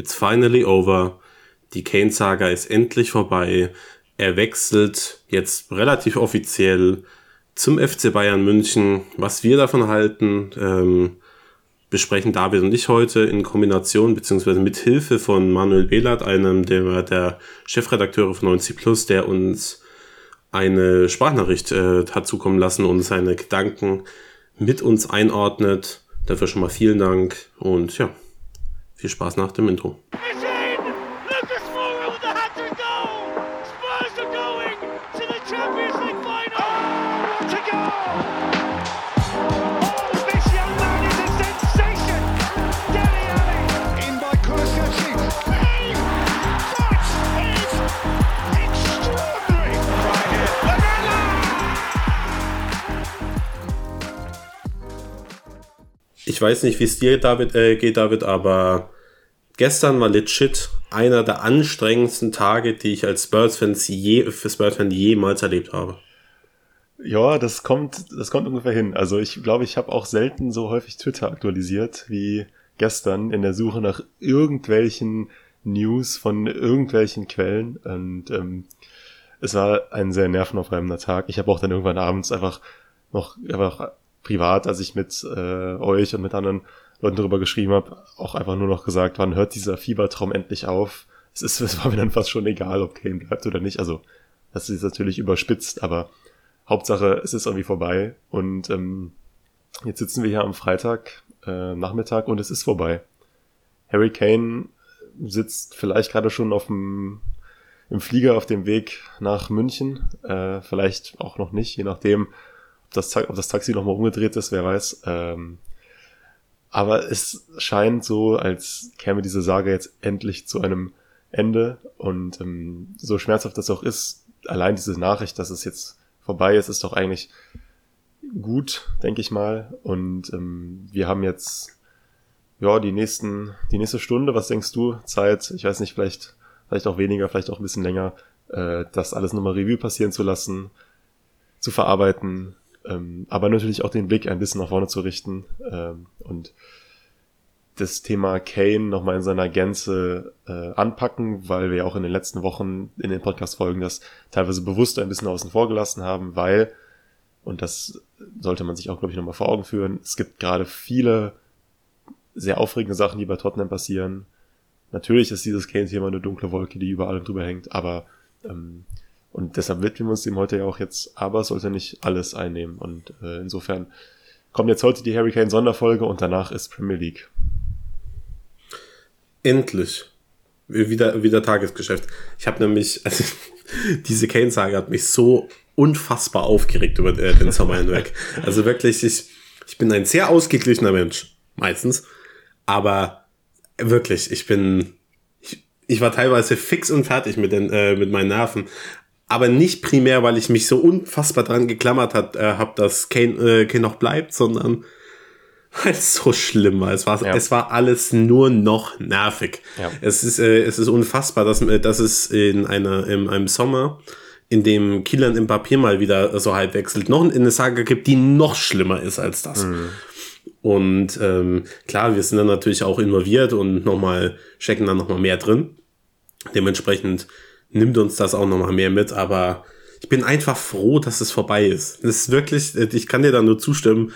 It's finally over. Die Kane-Saga ist endlich vorbei. Er wechselt jetzt relativ offiziell zum FC Bayern München. Was wir davon halten, ähm, besprechen David und ich heute in Kombination beziehungsweise mit Hilfe von Manuel Behlert, einem der, der Chefredakteure von 90 Plus, der uns eine Sprachnachricht äh, hat zukommen lassen und seine Gedanken mit uns einordnet. Dafür schon mal vielen Dank und ja, viel Spaß nach dem Intro. Ich weiß nicht, wie es dir David, äh, geht, David, aber gestern war legit einer der anstrengendsten Tage, die ich als Spurs-Fan je, für Spurs-Fan jemals erlebt habe. Ja, das kommt, das kommt ungefähr hin. Also ich glaube, ich habe auch selten so häufig Twitter aktualisiert wie gestern in der Suche nach irgendwelchen News von irgendwelchen Quellen. Und ähm, es war ein sehr nervenaufreibender Tag. Ich habe auch dann irgendwann abends einfach noch einfach privat, als ich mit äh, euch und mit anderen Leuten darüber geschrieben habe, auch einfach nur noch gesagt, wann hört dieser Fiebertraum endlich auf? Es, ist, es war mir dann fast schon egal, ob Kane bleibt oder nicht. Also, das ist natürlich überspitzt, aber Hauptsache, es ist irgendwie vorbei. Und ähm, jetzt sitzen wir hier am Freitag äh, Nachmittag und es ist vorbei. Harry Kane sitzt vielleicht gerade schon auf dem im Flieger auf dem Weg nach München, äh, vielleicht auch noch nicht, je nachdem, das, ob das Taxi nochmal umgedreht ist, wer weiß. Ähm, aber es scheint so, als käme diese Sage jetzt endlich zu einem Ende. Und ähm, so schmerzhaft das auch ist, allein diese Nachricht, dass es jetzt vorbei ist, ist doch eigentlich gut, denke ich mal. Und ähm, wir haben jetzt ja die nächsten, die nächste Stunde, was denkst du? Zeit, ich weiß nicht, vielleicht, vielleicht auch weniger, vielleicht auch ein bisschen länger, äh, das alles nochmal Revue passieren zu lassen, zu verarbeiten, ähm, aber natürlich auch den Blick ein bisschen nach vorne zu richten ähm, und das Thema Kane nochmal in seiner Gänze äh, anpacken, weil wir auch in den letzten Wochen in den Podcast-Folgen das teilweise bewusst ein bisschen außen vor gelassen haben, weil, und das sollte man sich auch, glaube ich, nochmal vor Augen führen, es gibt gerade viele sehr aufregende Sachen, die bei Tottenham passieren. Natürlich ist dieses Kane-Thema eine dunkle Wolke, die überall drüber hängt, aber ähm, und deshalb widmen wir uns dem heute ja auch jetzt, aber sollte nicht alles einnehmen. Und äh, insofern kommt jetzt heute die Hurricane Sonderfolge und danach ist Premier League. Endlich. Wieder, wieder Tagesgeschäft. Ich habe nämlich, also, diese Kane-Sage hat mich so unfassbar aufgeregt über äh, den Sommer hinweg. Also wirklich, ich, ich bin ein sehr ausgeglichener Mensch, meistens. Aber wirklich, ich bin, ich, ich war teilweise fix und fertig mit, den, äh, mit meinen Nerven aber nicht primär, weil ich mich so unfassbar dran geklammert hat, äh, habe, dass Kane, äh, Kane noch bleibt, sondern weil es so schlimm war. Es war, ja. es war alles nur noch nervig. Ja. Es ist, äh, es ist unfassbar, dass, äh, dass es in einer, in einem Sommer, in dem Kielan im Papier mal wieder so halb wechselt, noch eine Saga gibt, die noch schlimmer ist als das. Mhm. Und ähm, klar, wir sind dann natürlich auch involviert und nochmal checken dann nochmal mehr drin. Dementsprechend nimmt uns das auch nochmal mehr mit, aber ich bin einfach froh, dass es vorbei ist. Das ist wirklich, ich kann dir da nur zustimmen.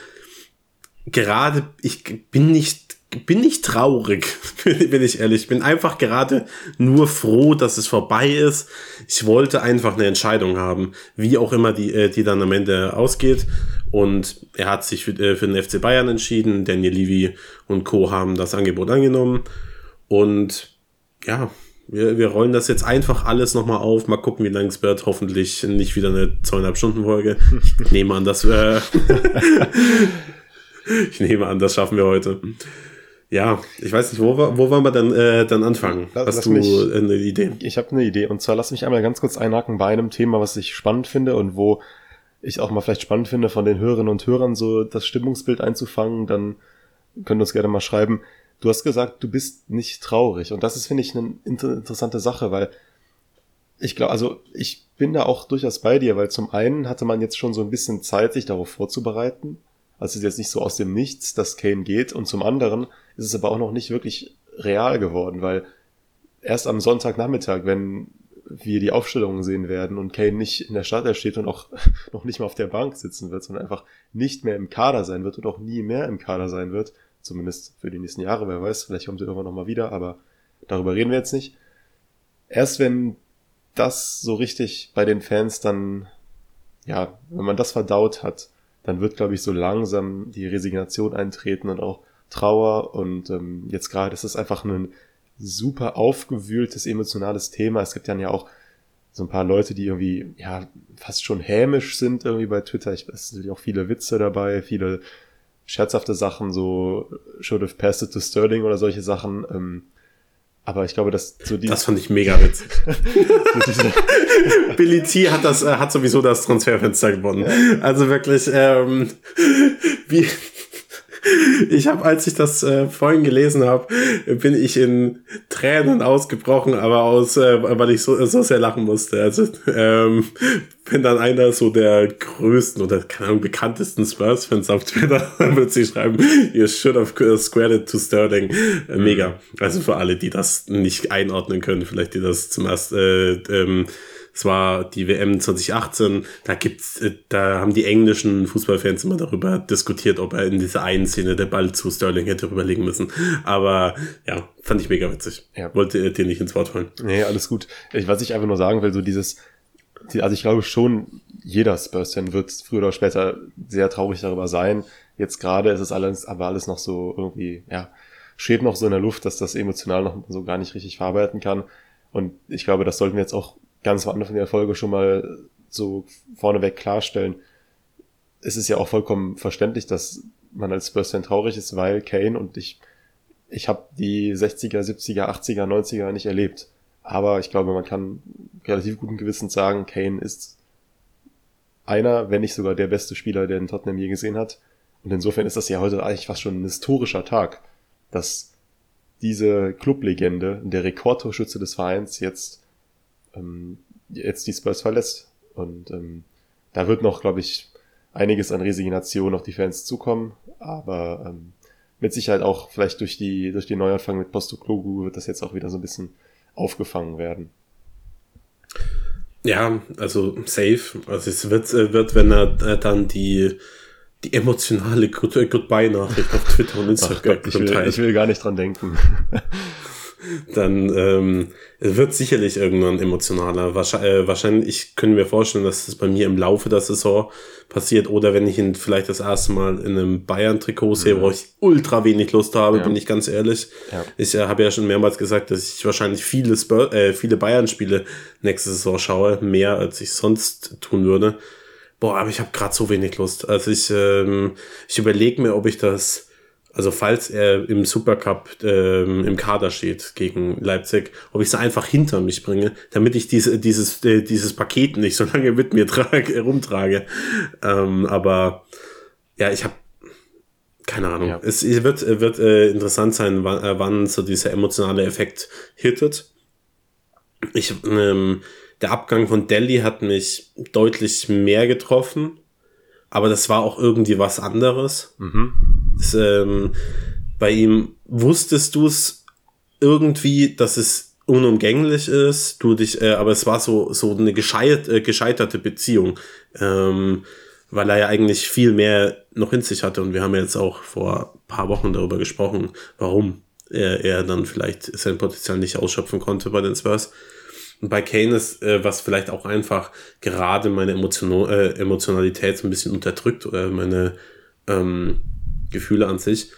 Gerade, ich bin nicht, bin nicht traurig, bin ich ehrlich. Ich bin einfach gerade nur froh, dass es vorbei ist. Ich wollte einfach eine Entscheidung haben, wie auch immer die, äh, die dann am Ende ausgeht. Und er hat sich für, äh, für den FC Bayern entschieden. Daniel Levy und Co. haben das Angebot angenommen. Und ja, wir, wir rollen das jetzt einfach alles nochmal auf. Mal gucken, wie lang es wird. Hoffentlich nicht wieder eine zweieinhalb Stunden Folge. Ich nehme an, dass wir. ich nehme an, das schaffen wir heute. Ja, ich weiß nicht, wo, wo wollen wir dann, äh, dann anfangen? Lass, Hast du mich, eine Idee? Ich habe eine Idee. Und zwar lass mich einmal ganz kurz einhaken bei einem Thema, was ich spannend finde und wo ich auch mal vielleicht spannend finde, von den Hörerinnen und Hörern so das Stimmungsbild einzufangen. Dann könnt ihr uns gerne mal schreiben Du hast gesagt, du bist nicht traurig. Und das ist, finde ich, eine inter interessante Sache, weil ich glaube, also ich bin da auch durchaus bei dir, weil zum einen hatte man jetzt schon so ein bisschen Zeit, sich darauf vorzubereiten. Also es ist jetzt nicht so aus dem Nichts, dass Kane geht. Und zum anderen ist es aber auch noch nicht wirklich real geworden, weil erst am Sonntagnachmittag, wenn wir die Aufstellungen sehen werden und Kane nicht in der Stadt steht und auch noch nicht mal auf der Bank sitzen wird, sondern einfach nicht mehr im Kader sein wird und auch nie mehr im Kader sein wird, zumindest für die nächsten Jahre, wer weiß, vielleicht kommt er irgendwann nochmal wieder, aber darüber reden wir jetzt nicht. Erst wenn das so richtig bei den Fans dann, ja, wenn man das verdaut hat, dann wird, glaube ich, so langsam die Resignation eintreten und auch Trauer und ähm, jetzt gerade ist es einfach ein super aufgewühltes emotionales Thema. Es gibt dann ja auch so ein paar Leute, die irgendwie ja fast schon hämisch sind irgendwie bei Twitter. Ich, es sind auch viele Witze dabei, viele scherzhafte Sachen, so should have passed it to Sterling oder solche Sachen. Ähm, aber ich glaube, dass so die Das fand ich mega witzig. Billy T hat das, äh, hat sowieso das Transferfenster gewonnen. Ja. Also wirklich, ähm, wie, ich habe, als ich das äh, vorhin gelesen habe, bin ich in Tränen ausgebrochen, aber aus, äh, weil ich so, so sehr lachen musste. Also ähm, wenn dann einer so der größten oder keine Ahnung bekanntesten Spurs-Fans auf Twitter wird sie schreiben, you should have squared it to Sterling. Äh, mega. Also für alle, die das nicht einordnen können, vielleicht die das zum ersten äh, ähm, es war die WM 2018, da gibt's, äh, da haben die englischen Fußballfans immer darüber diskutiert, ob er in dieser einen Szene der Ball zu Sterling hätte rüberlegen müssen. Aber ja, fand ich mega witzig. Ja. Wollte dir nicht ins Wort fallen. Nee, alles gut. Ich, was ich einfach nur sagen will, so dieses, also ich glaube schon, jeder Spurs-Fan wird früher oder später sehr traurig darüber sein. Jetzt gerade ist es alles, aber alles noch so irgendwie, ja, steht noch so in der Luft, dass das emotional noch so gar nicht richtig verarbeiten kann. Und ich glaube, das sollten wir jetzt auch ganz am Anfang der Folge schon mal so vorneweg klarstellen. Es ist ja auch vollkommen verständlich, dass man als Spurs-Fan traurig ist, weil Kane und ich, ich habe die 60er, 70er, 80er, 90er nicht erlebt. Aber ich glaube, man kann relativ guten Gewissens sagen, Kane ist einer, wenn nicht sogar der beste Spieler, der den Tottenham je gesehen hat. Und insofern ist das ja heute eigentlich fast schon ein historischer Tag, dass diese Clublegende, der Rekordtorschütze des Vereins, jetzt ähm, jetzt die Spurs verlässt. Und ähm, da wird noch, glaube ich, einiges an Resignation auf die Fans zukommen, aber ähm, mit Sicherheit auch vielleicht durch die durch die Neuanfang mit Postoklogu wird das jetzt auch wieder so ein bisschen aufgefangen werden. Ja, also safe. Also es wird, äh, wird wenn er äh, dann die, die emotionale Goodbye-Nachricht auf Twitter und Instagram Ach Gott, ich, will, ich will gar nicht dran denken. dann ähm, wird sicherlich irgendwann emotionaler. Wahrscheinlich, äh, wahrscheinlich, ich könnte mir vorstellen, dass das bei mir im Laufe der Saison passiert oder wenn ich ihn vielleicht das erste Mal in einem Bayern-Trikot sehe, mhm. wo ich ultra wenig Lust habe, ja. bin ich ganz ehrlich. Ja. Ich äh, habe ja schon mehrmals gesagt, dass ich wahrscheinlich viele, äh, viele Bayern-Spiele nächste Saison schaue, mehr als ich sonst tun würde. Boah, aber ich habe gerade so wenig Lust. Also ich, ähm, ich überlege mir, ob ich das also falls er im Supercup ähm, im Kader steht gegen Leipzig, ob ich es einfach hinter mich bringe, damit ich diese, dieses, äh, dieses Paket nicht so lange mit mir trage, rumtrage. Ähm, aber ja, ich habe keine Ahnung. Ja. Es wird, wird äh, interessant sein, wann, äh, wann so dieser emotionale Effekt hittet. Ich, ähm, der Abgang von Delhi hat mich deutlich mehr getroffen, aber das war auch irgendwie was anderes. Mhm. Das, ähm, bei ihm wusstest du es irgendwie, dass es unumgänglich ist, du dich, äh, aber es war so, so eine gescheit, äh, gescheiterte Beziehung, ähm, weil er ja eigentlich viel mehr noch in sich hatte und wir haben jetzt auch vor paar Wochen darüber gesprochen, warum er, er dann vielleicht sein Potenzial nicht ausschöpfen konnte bei den Spurs. Und bei Kane ist, äh, was vielleicht auch einfach gerade meine Emotion äh, Emotionalität so ein bisschen unterdrückt oder meine ähm, Gefühle an sich,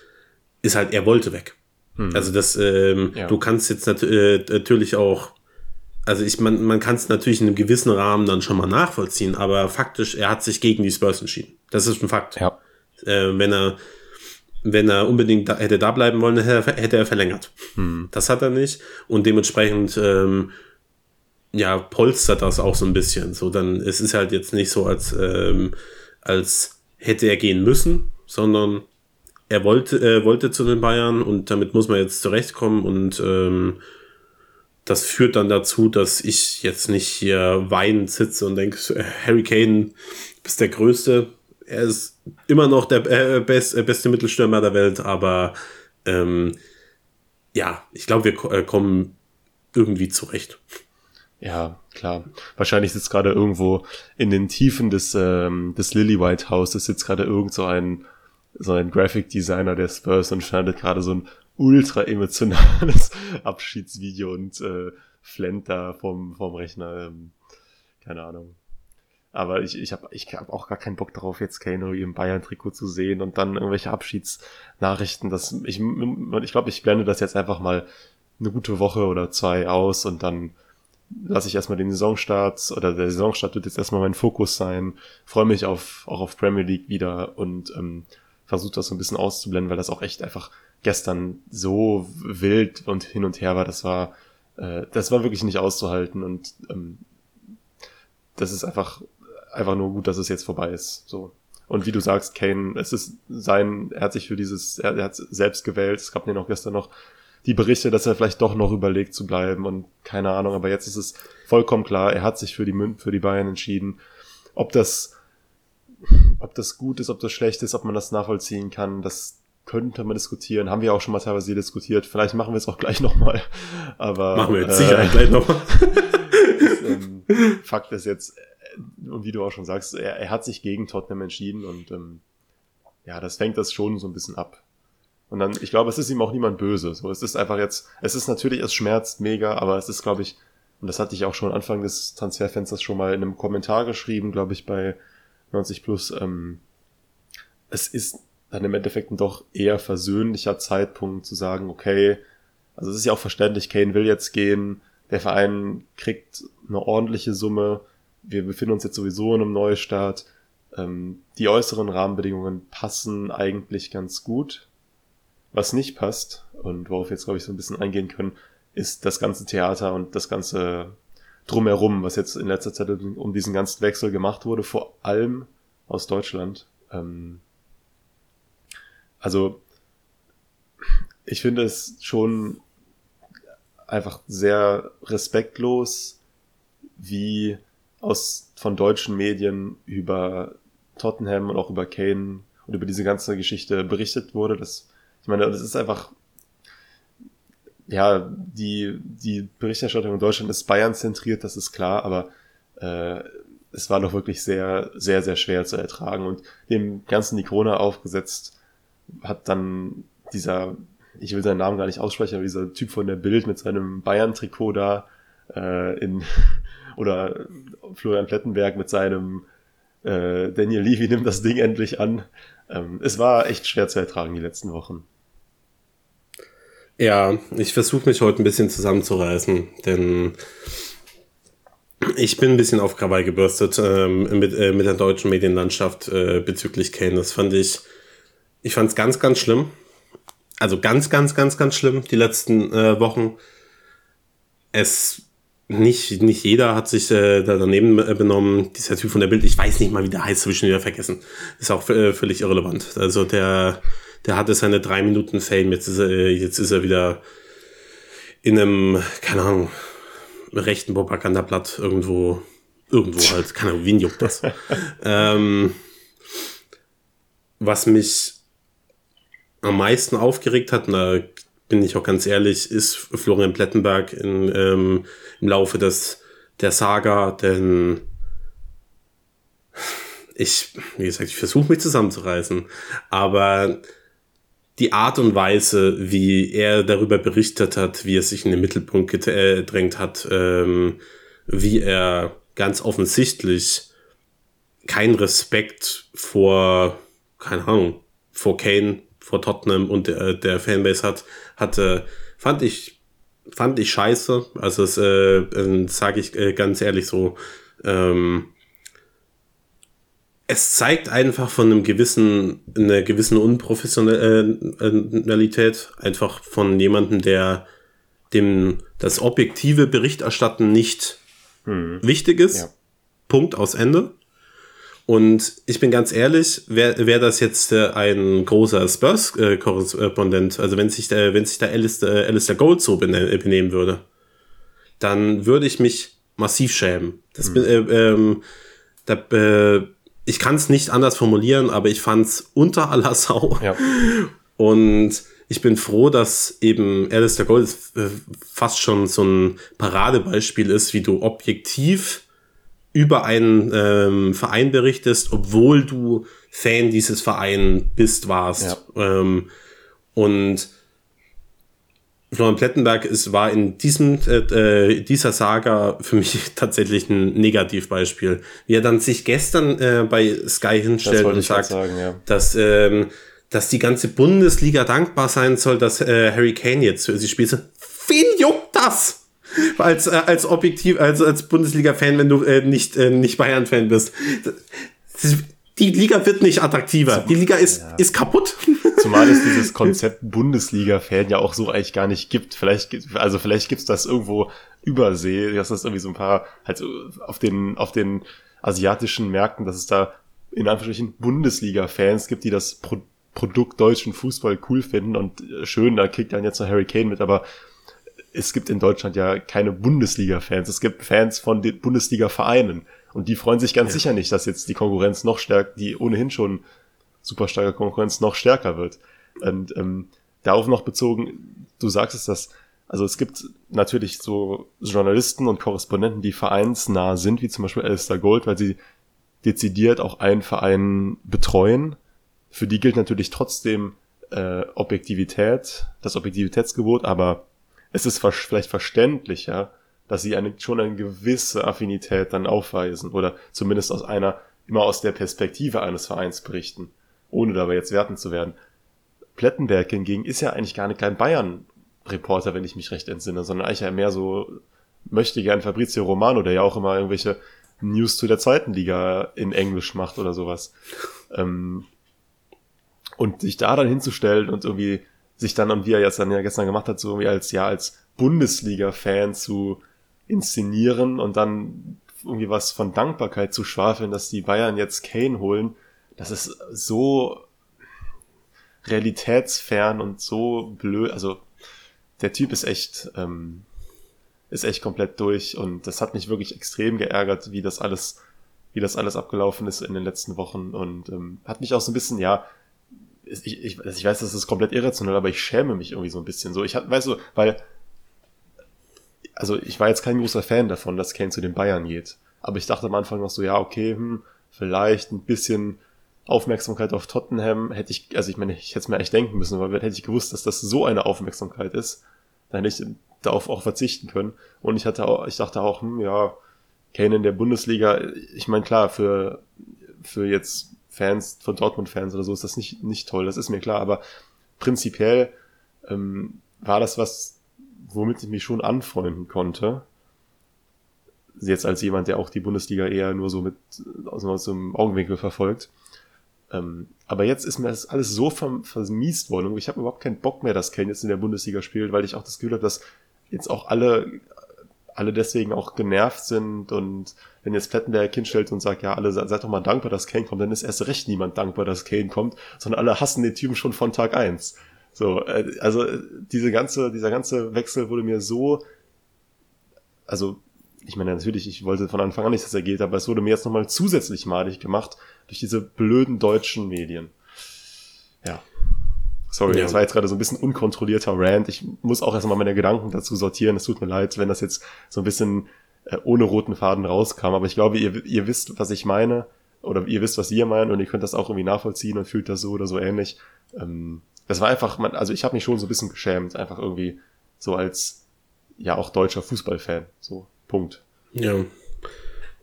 ist halt, er wollte weg. Hm. Also das, ähm, ja. du kannst jetzt nat äh, natürlich auch, also ich, man, man kann es natürlich in einem gewissen Rahmen dann schon mal nachvollziehen, aber faktisch, er hat sich gegen die Spurs entschieden. Das ist ein Fakt. Ja. Äh, wenn er, wenn er unbedingt da, hätte da bleiben wollen, hätte, hätte er verlängert. Hm. Das hat er nicht und dementsprechend ähm, ja polstert das auch so ein bisschen. So dann es ist halt jetzt nicht so als ähm, als hätte er gehen müssen, sondern er wollte, er wollte zu den Bayern und damit muss man jetzt zurechtkommen und ähm, das führt dann dazu, dass ich jetzt nicht hier weinend sitze und denke, Harry Kane ist der Größte. Er ist immer noch der äh, best, äh, beste Mittelstürmer der Welt, aber ähm, ja, ich glaube, wir äh, kommen irgendwie zurecht. Ja, klar. Wahrscheinlich sitzt gerade irgendwo in den Tiefen des, ähm, des Lily White Houses sitzt gerade irgend so ein, so ein Graphic Designer der Spurs und schneidet gerade so ein ultra emotionales Abschiedsvideo und äh, flennt da vom, vom Rechner. Ähm, keine Ahnung. Aber ich, ich habe ich hab auch gar keinen Bock darauf, jetzt Kano im Bayern-Trikot zu sehen und dann irgendwelche Abschiedsnachrichten. Das, ich ich glaube, ich blende das jetzt einfach mal eine gute Woche oder zwei aus und dann lasse ich erstmal den Saisonstart oder der Saisonstart wird jetzt erstmal mein Fokus sein. Freue mich auf, auch auf Premier League wieder und ähm, versuche das so ein bisschen auszublenden, weil das auch echt einfach gestern so wild und hin und her war. Das war, äh, das war wirklich nicht auszuhalten und ähm, das ist einfach, einfach nur gut, dass es jetzt vorbei ist. So. Und wie du sagst, Kane, es ist sein, er hat sich für dieses, er, er hat selbst gewählt. Es gab mir noch gestern noch die Berichte, dass er vielleicht doch noch überlegt zu bleiben und keine Ahnung, aber jetzt ist es vollkommen klar, er hat sich für die für die Bayern entschieden. Ob das ob das gut ist, ob das schlecht ist, ob man das nachvollziehen kann, das könnte man diskutieren. Haben wir auch schon mal teilweise diskutiert. Vielleicht machen wir es auch gleich nochmal. Aber machen wir jetzt äh, sicher gleich nochmal. ähm, Fakt ist jetzt, äh, und wie du auch schon sagst, er, er hat sich gegen Tottenham entschieden und ähm, ja, das fängt das schon so ein bisschen ab. Und dann, ich glaube, es ist ihm auch niemand böse. So, es ist einfach jetzt, es ist natürlich, es schmerzt mega, aber es ist, glaube ich, und das hatte ich auch schon Anfang des Transferfensters schon mal in einem Kommentar geschrieben, glaube ich, bei 90 plus, ähm, es ist dann im Endeffekt ein doch eher versöhnlicher Zeitpunkt zu sagen, okay, also es ist ja auch verständlich, Kane will jetzt gehen, der Verein kriegt eine ordentliche Summe, wir befinden uns jetzt sowieso in einem Neustart, ähm, die äußeren Rahmenbedingungen passen eigentlich ganz gut. Was nicht passt und worauf wir jetzt, glaube ich, so ein bisschen eingehen können, ist das ganze Theater und das ganze drumherum, was jetzt in letzter Zeit um diesen ganzen Wechsel gemacht wurde, vor allem aus Deutschland. Ähm, also, ich finde es schon einfach sehr respektlos, wie aus von deutschen Medien über Tottenham und auch über Kane und über diese ganze Geschichte berichtet wurde. Das ich meine, das ist einfach, ja, die, die Berichterstattung in Deutschland ist Bayern zentriert, das ist klar, aber äh, es war doch wirklich sehr, sehr, sehr schwer zu ertragen. Und dem ganzen die Krone aufgesetzt hat dann dieser, ich will seinen Namen gar nicht aussprechen, aber dieser Typ von der Bild mit seinem Bayern-Trikot da äh, in oder Florian Plettenberg mit seinem äh, Daniel Levy nimmt das Ding endlich an. Ähm, es war echt schwer zu ertragen die letzten Wochen. Ja, ich versuche mich heute ein bisschen zusammenzureißen, denn ich bin ein bisschen auf Krawall gebürstet ähm, mit, äh, mit der deutschen Medienlandschaft äh, bezüglich Kane. Das fand ich, ich fand es ganz, ganz schlimm. Also ganz, ganz, ganz, ganz schlimm die letzten äh, Wochen. Es nicht, nicht jeder hat sich äh, da daneben äh, benommen. Dieser Typ von der Bild, ich weiß nicht mal, wie der heißt, habe ich schon wieder vergessen. Ist auch äh, völlig irrelevant. Also der der hatte seine drei Minuten Fame, jetzt ist er, jetzt ist er wieder in einem, keine Ahnung, rechten Propagandablatt irgendwo, irgendwo halt, keine Ahnung, wen juckt das? ähm, was mich am meisten aufgeregt hat, und da bin ich auch ganz ehrlich, ist Florian Plettenberg in, ähm, im Laufe des, der Saga, denn ich, wie gesagt, ich versuche mich zusammenzureißen, aber die Art und Weise, wie er darüber berichtet hat, wie er sich in den Mittelpunkt gedrängt hat, ähm, wie er ganz offensichtlich keinen Respekt vor, keine Ahnung, vor Kane, vor Tottenham und der, der Fanbase hat, hatte, fand ich, fand ich scheiße. Also das äh, sage ich äh, ganz ehrlich so. Ähm, es zeigt einfach von einem gewissen, einer gewissen Unprofessionalität, einfach von jemandem, der dem das objektive Berichterstatten nicht hm. wichtig ist. Ja. Punkt aus Ende. Und ich bin ganz ehrlich, wäre wär das jetzt äh, ein großer Spurs-Korrespondent, also wenn sich, der, wenn sich da Alistair, Alistair Gold so benehmen würde, dann würde ich mich massiv schämen. Das hm. bin, äh, ähm, da, äh, ich kann es nicht anders formulieren, aber ich fand es unter aller Sau. Ja. Und ich bin froh, dass eben Alistair Gold äh, fast schon so ein Paradebeispiel ist, wie du objektiv über einen ähm, Verein berichtest, obwohl du Fan dieses Vereins bist, warst. Ja. Ähm, und Florian Plettenberg ist, war in diesem, äh, dieser Saga für mich tatsächlich ein Negativbeispiel. Wie er dann sich gestern äh, bei Sky hinstellt und sagt, sagen, ja. dass, ähm, dass die ganze Bundesliga dankbar sein soll, dass äh, Harry Kane jetzt für sie spielt. Wen juckt das? Als, äh, als objektiv, also als Bundesliga-Fan, wenn du äh, nicht, äh, nicht Bayern-Fan bist. Die Liga wird nicht attraktiver. Die Liga ist, ja. ist kaputt. Zumal es dieses Konzept Bundesliga-Fan ja auch so eigentlich gar nicht gibt. Vielleicht, also vielleicht gibt's das irgendwo übersee, dass das irgendwie so ein paar, halt auf den, auf den asiatischen Märkten, dass es da in Anführungsstrichen Bundesliga-Fans gibt, die das Pro Produkt deutschen Fußball cool finden und äh, schön, da kriegt dann jetzt noch Harry Kane mit, aber es gibt in Deutschland ja keine Bundesliga-Fans. Es gibt Fans von den Bundesliga-Vereinen. Und die freuen sich ganz ja. sicher nicht, dass jetzt die Konkurrenz noch stärker, die ohnehin schon super starke Konkurrenz noch stärker wird. Und ähm, darauf noch bezogen, du sagst es, dass, also es gibt natürlich so Journalisten und Korrespondenten, die vereinsnah sind, wie zum Beispiel Alistair Gold, weil sie dezidiert auch einen Verein betreuen. Für die gilt natürlich trotzdem äh, Objektivität, das Objektivitätsgebot, aber es ist vielleicht verständlicher, dass sie eine, schon eine gewisse Affinität dann aufweisen oder zumindest aus einer, immer aus der Perspektive eines Vereins berichten ohne dabei jetzt werten zu werden. Plettenberg hingegen ist ja eigentlich gar nicht kein Bayern-Reporter, wenn ich mich recht entsinne, sondern eigentlich ja mehr so möchte gern Fabrizio Romano, der ja auch immer irgendwelche News zu der zweiten Liga in Englisch macht oder sowas. Ähm, und sich da dann hinzustellen und irgendwie sich dann, und wie er jetzt dann ja gestern gemacht hat, so irgendwie als, ja, als Bundesliga-Fan zu inszenieren und dann irgendwie was von Dankbarkeit zu schwafeln, dass die Bayern jetzt Kane holen, das ist so realitätsfern und so blöd. Also der Typ ist echt, ähm, ist echt komplett durch und das hat mich wirklich extrem geärgert, wie das alles, wie das alles abgelaufen ist in den letzten Wochen und ähm, hat mich auch so ein bisschen, ja, ich, ich, ich weiß, das ist komplett irrational, aber ich schäme mich irgendwie so ein bisschen so. Ich hatte, weißt du, weil, also ich war jetzt kein großer Fan davon, dass Kane zu den Bayern geht. Aber ich dachte am Anfang noch so, ja, okay, hm, vielleicht ein bisschen Aufmerksamkeit auf Tottenham hätte ich, also ich meine, ich hätte es mir echt denken müssen, weil hätte ich gewusst, dass das so eine Aufmerksamkeit ist, dann hätte ich darauf auch verzichten können. Und ich hatte auch, ich dachte auch, hm, ja, Kane in der Bundesliga, ich meine, klar, für, für jetzt Fans, von Dortmund-Fans oder so ist das nicht, nicht toll, das ist mir klar, aber prinzipiell ähm, war das was, womit ich mich schon anfreunden konnte. Jetzt als jemand, der auch die Bundesliga eher nur so mit aus, aus dem Augenwinkel verfolgt. Ähm, aber jetzt ist mir das alles so vermiest worden. Und ich habe überhaupt keinen Bock mehr, dass Kane jetzt in der Bundesliga spielt, weil ich auch das Gefühl habe, dass jetzt auch alle, alle deswegen auch genervt sind. Und wenn jetzt Plettenberg hinstellt und sagt, ja, alle seid doch mal dankbar, dass Kane kommt, dann ist erst recht niemand dankbar, dass Kane kommt, sondern alle hassen den Typen schon von Tag eins. So, äh, also diese ganze, dieser ganze Wechsel wurde mir so, also ich meine, natürlich, ich wollte von Anfang an nicht, dass er geht, aber es wurde mir jetzt nochmal zusätzlich malig gemacht durch diese blöden deutschen Medien. Ja. Sorry, ja. das war jetzt gerade so ein bisschen unkontrollierter Rant. Ich muss auch erstmal meine Gedanken dazu sortieren. Es tut mir leid, wenn das jetzt so ein bisschen äh, ohne roten Faden rauskam. Aber ich glaube, ihr, ihr wisst, was ich meine. Oder ihr wisst, was ihr meint. Und ihr könnt das auch irgendwie nachvollziehen und fühlt das so oder so ähnlich. Ähm, das war einfach, also ich habe mich schon so ein bisschen geschämt. Einfach irgendwie so als, ja, auch deutscher Fußballfan. So, Punkt. Ja.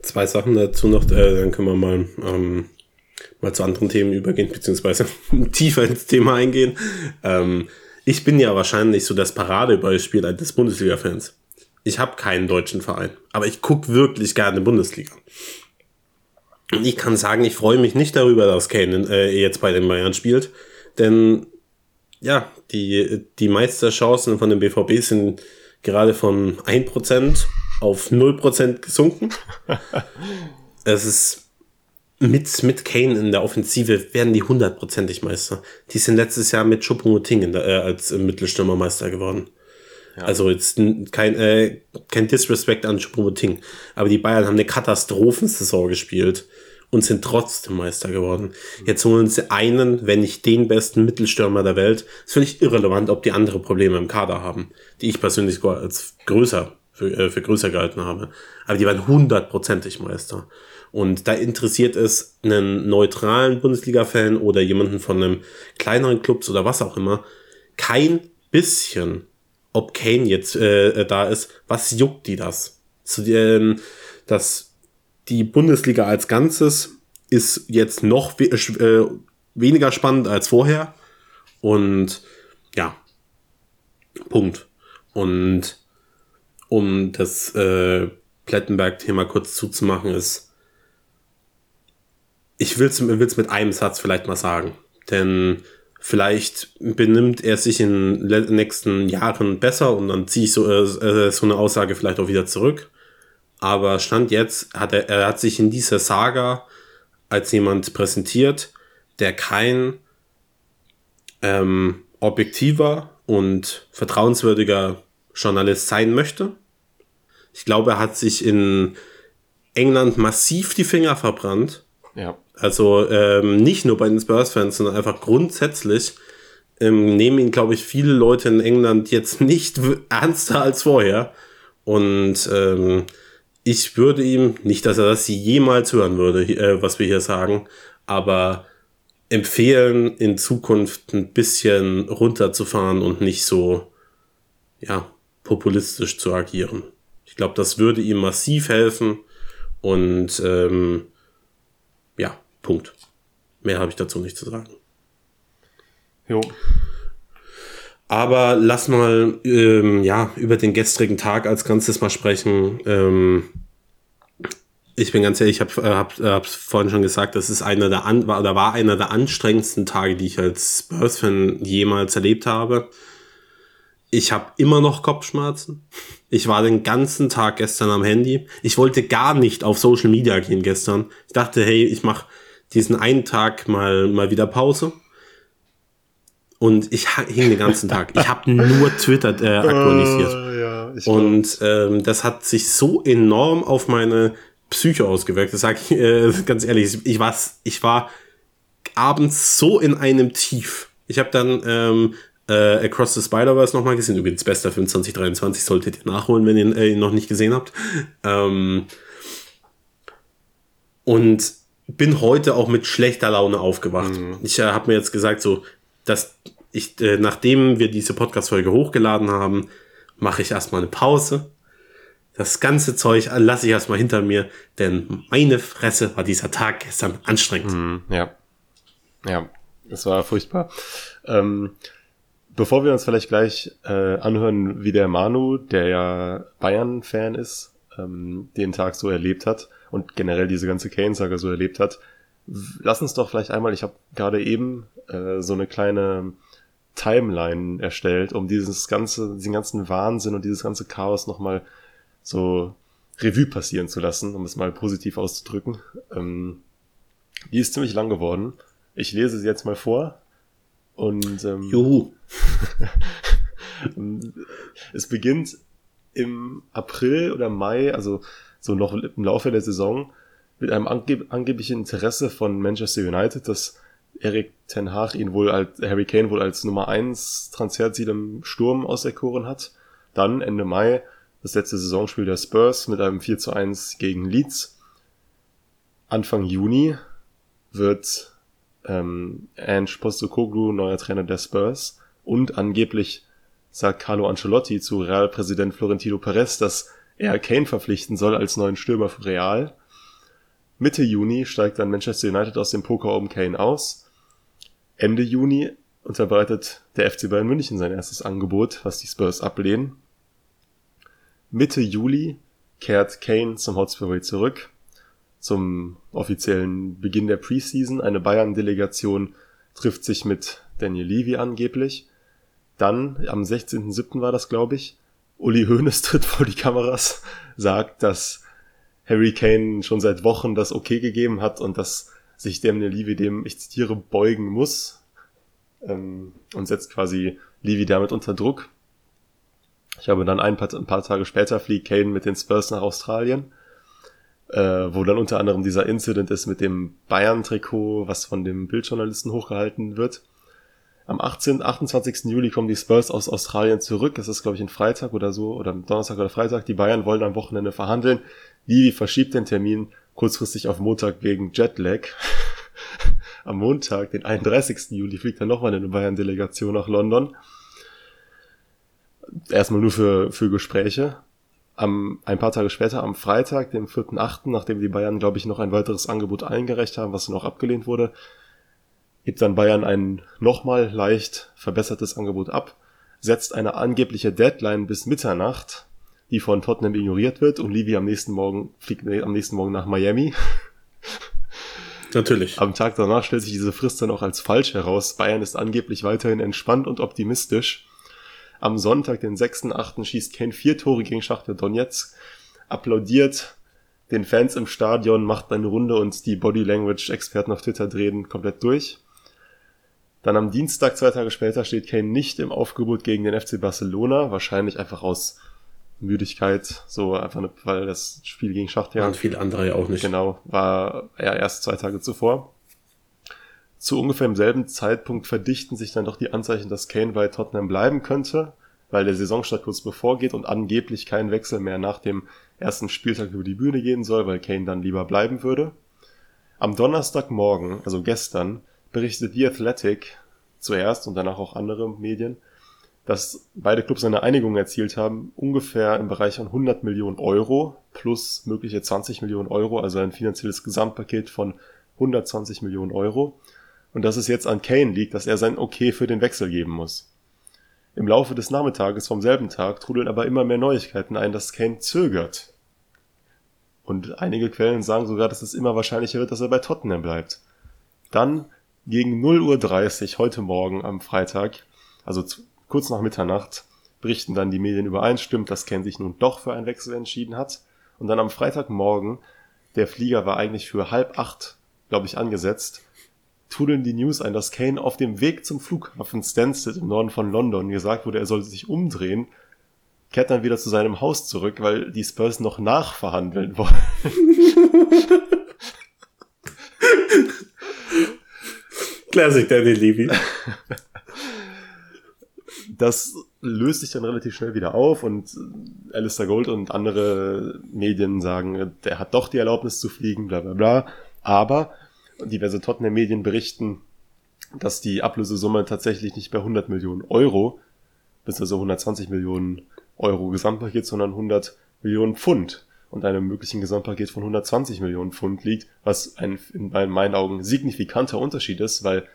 Zwei Sachen dazu noch, äh, dann können wir mal, ähm, mal zu anderen Themen übergehen, beziehungsweise tiefer ins Thema eingehen. Ähm, ich bin ja wahrscheinlich so das Paradebeispiel des Bundesliga-Fans. Ich habe keinen deutschen Verein, aber ich guck wirklich gerne Bundesliga. Und ich kann sagen, ich freue mich nicht darüber, dass Kane äh, jetzt bei den Bayern spielt, denn ja, die, die Meisterchancen von dem BVB sind gerade von 1% auf 0% gesunken. es ist mit, mit Kane in der Offensive werden die hundertprozentig Meister. Die sind letztes Jahr mit Choupo-Moting äh, als Mittelstürmermeister geworden. Ja. Also jetzt kein, äh, kein Disrespect an Choupo-Moting. Aber die Bayern haben eine Katastrophensaison gespielt. und sind trotzdem Meister geworden. Jetzt holen sie einen, wenn nicht den besten Mittelstürmer der Welt. Ist völlig irrelevant, ob die andere Probleme im Kader haben, die ich persönlich als größer, für, äh, für größer gehalten habe. Aber die waren hundertprozentig Meister. Und da interessiert es einen neutralen Bundesliga-Fan oder jemanden von einem kleineren Clubs oder was auch immer kein bisschen, ob Kane jetzt äh, da ist. Was juckt die das? Zu dem, dass die Bundesliga als Ganzes ist jetzt noch we äh, weniger spannend als vorher. Und ja, Punkt. Und um das äh, Plettenberg-Thema kurz zuzumachen, ist, ich will es mit einem Satz vielleicht mal sagen. Denn vielleicht benimmt er sich in den nächsten Jahren besser und dann ziehe ich so, äh, so eine Aussage vielleicht auch wieder zurück. Aber Stand jetzt hat er, er hat sich in dieser Saga als jemand präsentiert, der kein ähm, objektiver und vertrauenswürdiger Journalist sein möchte. Ich glaube, er hat sich in England massiv die Finger verbrannt. Ja. Also ähm, nicht nur bei den Spurs-Fans, sondern einfach grundsätzlich ähm, nehmen ihn, glaube ich, viele Leute in England jetzt nicht ernster als vorher. Und ähm, ich würde ihm, nicht, dass er das jemals hören würde, äh, was wir hier sagen, aber empfehlen, in Zukunft ein bisschen runterzufahren und nicht so, ja, populistisch zu agieren. Ich glaube, das würde ihm massiv helfen und ähm, ja, Punkt. Mehr habe ich dazu nicht zu sagen. Jo. Aber lass mal ähm, ja, über den gestrigen Tag als Ganzes mal sprechen. Ähm, ich bin ganz ehrlich, ich habe hab, hab vorhin schon gesagt, das ist einer der an, war, oder war einer der anstrengendsten Tage, die ich als Spurs-Fan jemals erlebt habe. Ich habe immer noch Kopfschmerzen. Ich war den ganzen Tag gestern am Handy. Ich wollte gar nicht auf Social Media gehen gestern. Ich dachte, hey, ich mache diesen einen Tag mal, mal wieder Pause. Und ich hing den ganzen Tag. Ich habe nur Twitter äh, aktualisiert. Uh, ja, und ähm, das hat sich so enorm auf meine Psyche ausgewirkt. Das sage ich äh, ganz ehrlich. Ich war, ich war abends so in einem Tief. Ich habe dann ähm, äh, Across the Spider-Verse nochmal gesehen. Übrigens, bester Film 2023 solltet ihr nachholen, wenn ihr äh, ihn noch nicht gesehen habt. Ähm, und bin heute auch mit schlechter Laune aufgewacht. Mhm. Ich äh, habe mir jetzt gesagt, so, dass ich, äh, nachdem wir diese Podcast-Folge hochgeladen haben, mache ich erstmal eine Pause. Das ganze Zeug lasse ich erstmal hinter mir, denn meine Fresse war dieser Tag gestern anstrengend. Mhm, ja. Ja, es war furchtbar. Ähm, bevor wir uns vielleicht gleich äh, anhören, wie der Manu, der ja Bayern-Fan ist, ähm, den Tag so erlebt hat und generell diese ganze Kane-Saga so erlebt hat, lass uns doch vielleicht einmal, ich habe gerade eben äh, so eine kleine Timeline erstellt, um dieses ganze, diesen ganzen Wahnsinn und dieses ganze Chaos nochmal so Revue passieren zu lassen, um es mal positiv auszudrücken. Ähm, die ist ziemlich lang geworden. Ich lese sie jetzt mal vor. Und ähm, Juhu. es beginnt im April oder Mai, also so noch im Laufe der Saison, mit einem angeb angeblichen Interesse von Manchester United, dass Eric Ten Hag ihn wohl als Harry Kane wohl als Nummer 1 Transferziel im Sturm auserkoren hat. Dann Ende Mai das letzte Saisonspiel der Spurs mit einem 4 zu 1 gegen Leeds. Anfang Juni wird ähm, Ange Postecoglou neuer Trainer der Spurs und angeblich sagt Carlo Ancelotti zu Real-Präsident Florentino Perez, dass er Kane verpflichten soll als neuen Stürmer für Real. Mitte Juni steigt dann Manchester United aus dem Poker um Kane aus. Ende Juni unterbreitet der FC Bayern München sein erstes Angebot, was die Spurs ablehnen. Mitte Juli kehrt Kane zum Hotspur Way zurück zum offiziellen Beginn der Preseason. Eine Bayern-Delegation trifft sich mit Daniel Levy angeblich. Dann, am 16.07. war das, glaube ich, Uli Hoeneß tritt vor die Kameras, sagt, dass Harry Kane schon seit Wochen das Okay gegeben hat und dass sich Daniel Levy dem, ich zitiere, beugen muss ähm, und setzt quasi Levy damit unter Druck. Ich habe dann ein paar, ein paar Tage später fliegt Kane mit den Spurs nach Australien äh, wo dann unter anderem dieser Incident ist mit dem Bayern-Trikot, was von dem Bildjournalisten hochgehalten wird. Am 18. 28. Juli kommen die Spurs aus Australien zurück. Das ist, glaube ich, ein Freitag oder so, oder Donnerstag oder Freitag. Die Bayern wollen am Wochenende verhandeln. Vivi verschiebt den Termin kurzfristig auf Montag wegen Jetlag. am Montag, den 31. Juli, fliegt dann nochmal eine Bayern-Delegation nach London. Erstmal nur für, für Gespräche am, ein paar Tage später, am Freitag, dem 4.8., nachdem die Bayern, glaube ich, noch ein weiteres Angebot eingereicht haben, was noch abgelehnt wurde, gibt dann Bayern ein nochmal leicht verbessertes Angebot ab, setzt eine angebliche Deadline bis Mitternacht, die von Tottenham ignoriert wird und Levy am nächsten Morgen fliegt am nächsten Morgen nach Miami. Natürlich. Am Tag danach stellt sich diese Frist dann auch als falsch heraus. Bayern ist angeblich weiterhin entspannt und optimistisch. Am Sonntag, den 6.8., schießt Kane vier Tore gegen Schachter Donetsk, applaudiert den Fans im Stadion, macht eine Runde und die Body Language Experten auf Twitter drehen komplett durch. Dann am Dienstag, zwei Tage später, steht Kane nicht im Aufgebot gegen den FC Barcelona, wahrscheinlich einfach aus Müdigkeit, so einfach, ne, weil das Spiel gegen Schachter. Und viele andere ja auch nicht. Genau, war er erst zwei Tage zuvor. Zu ungefähr im selben Zeitpunkt verdichten sich dann doch die Anzeichen, dass Kane bei Tottenham bleiben könnte, weil der Saisonstart kurz bevorgeht und angeblich kein Wechsel mehr nach dem ersten Spieltag über die Bühne gehen soll, weil Kane dann lieber bleiben würde. Am Donnerstagmorgen, also gestern, berichtet The Athletic zuerst und danach auch andere Medien, dass beide Clubs eine Einigung erzielt haben, ungefähr im Bereich von 100 Millionen Euro plus mögliche 20 Millionen Euro, also ein finanzielles Gesamtpaket von 120 Millionen Euro und dass es jetzt an Kane liegt, dass er sein Okay für den Wechsel geben muss. Im Laufe des Nachmittages vom selben Tag trudeln aber immer mehr Neuigkeiten ein, dass Kane zögert. Und einige Quellen sagen sogar, dass es immer wahrscheinlicher wird, dass er bei Tottenham bleibt. Dann gegen 0.30 Uhr heute Morgen am Freitag, also kurz nach Mitternacht, berichten dann die Medien übereinstimmt, dass Kane sich nun doch für einen Wechsel entschieden hat. Und dann am Freitagmorgen, der Flieger war eigentlich für halb acht, glaube ich, angesetzt, trudeln die News ein, dass Kane auf dem Weg zum Flughafen Stansted im Norden von London gesagt wurde, er sollte sich umdrehen, kehrt dann wieder zu seinem Haus zurück, weil die Spurs noch nachverhandeln wollen. Classic Danny Levy. Das löst sich dann relativ schnell wieder auf und Alistair Gold und andere Medien sagen, der hat doch die Erlaubnis zu fliegen, bla bla bla. Aber diverse Tottenham-Medien berichten, dass die Ablösesumme tatsächlich nicht bei 100 Millionen Euro, bis also 120 Millionen Euro Gesamtpaket, sondern 100 Millionen Pfund und einem möglichen Gesamtpaket von 120 Millionen Pfund liegt, was ein in meinen Augen signifikanter Unterschied ist, weil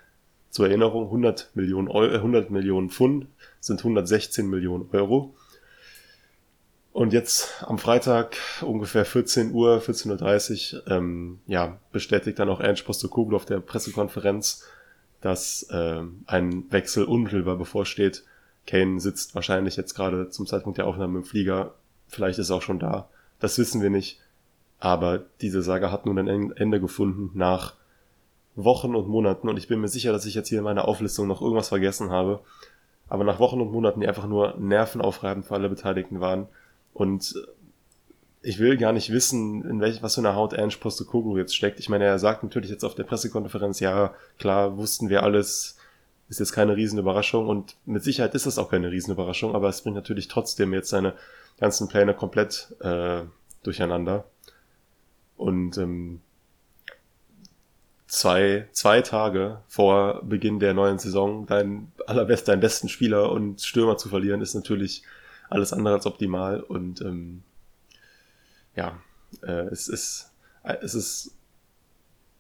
zur Erinnerung 100 Millionen, Euro, 100 Millionen Pfund sind 116 Millionen Euro und jetzt am Freitag ungefähr 14 Uhr, 14.30 Uhr, ähm, ja, bestätigt dann auch Ernst Postokoglu auf der Pressekonferenz, dass äh, ein Wechsel unmittelbar bevorsteht. Kane sitzt wahrscheinlich jetzt gerade zum Zeitpunkt der Aufnahme im Flieger. Vielleicht ist er auch schon da. Das wissen wir nicht. Aber diese Saga hat nun ein Ende gefunden nach Wochen und Monaten. Und ich bin mir sicher, dass ich jetzt hier in meiner Auflistung noch irgendwas vergessen habe. Aber nach Wochen und Monaten, die einfach nur nervenaufreibend für alle Beteiligten waren, und ich will gar nicht wissen, in welch, was für einer Haut Ange Postecoglou jetzt steckt. Ich meine, er sagt natürlich jetzt auf der Pressekonferenz, ja, klar, wussten wir alles, ist jetzt keine Riesenüberraschung und mit Sicherheit ist das auch keine Riesenüberraschung, aber es bringt natürlich trotzdem jetzt seine ganzen Pläne komplett äh, durcheinander. Und ähm, zwei, zwei Tage vor Beginn der neuen Saison dein allerbest, deinen besten Spieler und Stürmer zu verlieren, ist natürlich alles andere als optimal und ähm, ja, äh, es ist es ist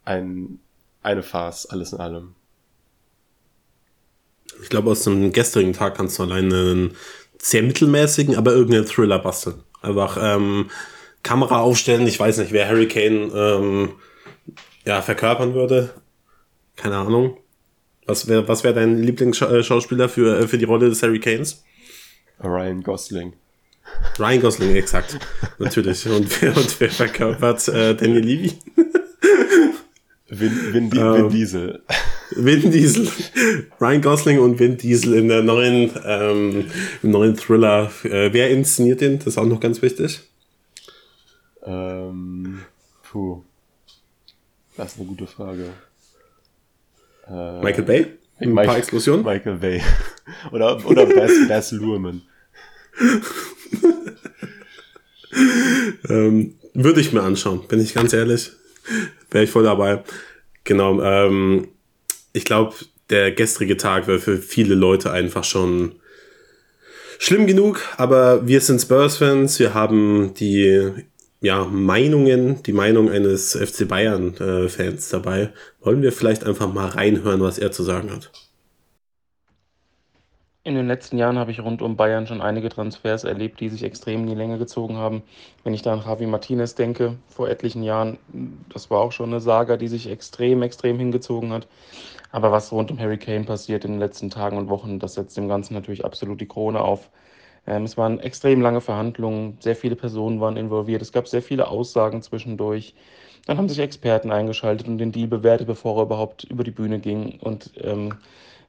ein eine Farce, alles in allem. Ich glaube, aus dem gestrigen Tag kannst du alleine sehr mittelmäßigen, aber irgendeinen Thriller basteln. Einfach ähm, Kamera aufstellen. Ich weiß nicht, wer Harry Kane ähm, ja, verkörpern würde. Keine Ahnung. Was wäre was wär dein Lieblingsschauspieler für, äh, für die Rolle des Harry Kanes? Ryan Gosling. Ryan Gosling, exakt. Natürlich. Und wer, und wer verkörpert äh, Danny Levy? Vin, Vin, Vin, Vin ähm, Diesel. Vin Diesel. Ryan Gosling und Vin Diesel in der neuen, ähm, im neuen Thriller. Äh, wer inszeniert den? Das ist auch noch ganz wichtig. Ähm, Puh. Das ist eine gute Frage. Äh, Michael Bay? Ein Mike, paar Explosionen? Michael Bay. oder oder Bess, Bess Luhrmann. ähm, würde ich mir anschauen, bin ich ganz ehrlich. Wäre ich voll dabei. Genau. Ähm, ich glaube, der gestrige Tag war für viele Leute einfach schon schlimm genug, aber wir sind Spurs-Fans, wir haben die ja, Meinungen, die Meinung eines FC Bayern-Fans äh, dabei. Wollen wir vielleicht einfach mal reinhören, was er zu sagen hat? In den letzten Jahren habe ich rund um Bayern schon einige Transfers erlebt, die sich extrem in die Länge gezogen haben. Wenn ich da an Javi Martinez denke, vor etlichen Jahren, das war auch schon eine Saga, die sich extrem, extrem hingezogen hat. Aber was rund um Harry Kane passiert in den letzten Tagen und Wochen, das setzt dem Ganzen natürlich absolut die Krone auf. Ähm, es waren extrem lange Verhandlungen, sehr viele Personen waren involviert, es gab sehr viele Aussagen zwischendurch. Dann haben sich Experten eingeschaltet und den Deal bewertet, bevor er überhaupt über die Bühne ging. Und ähm,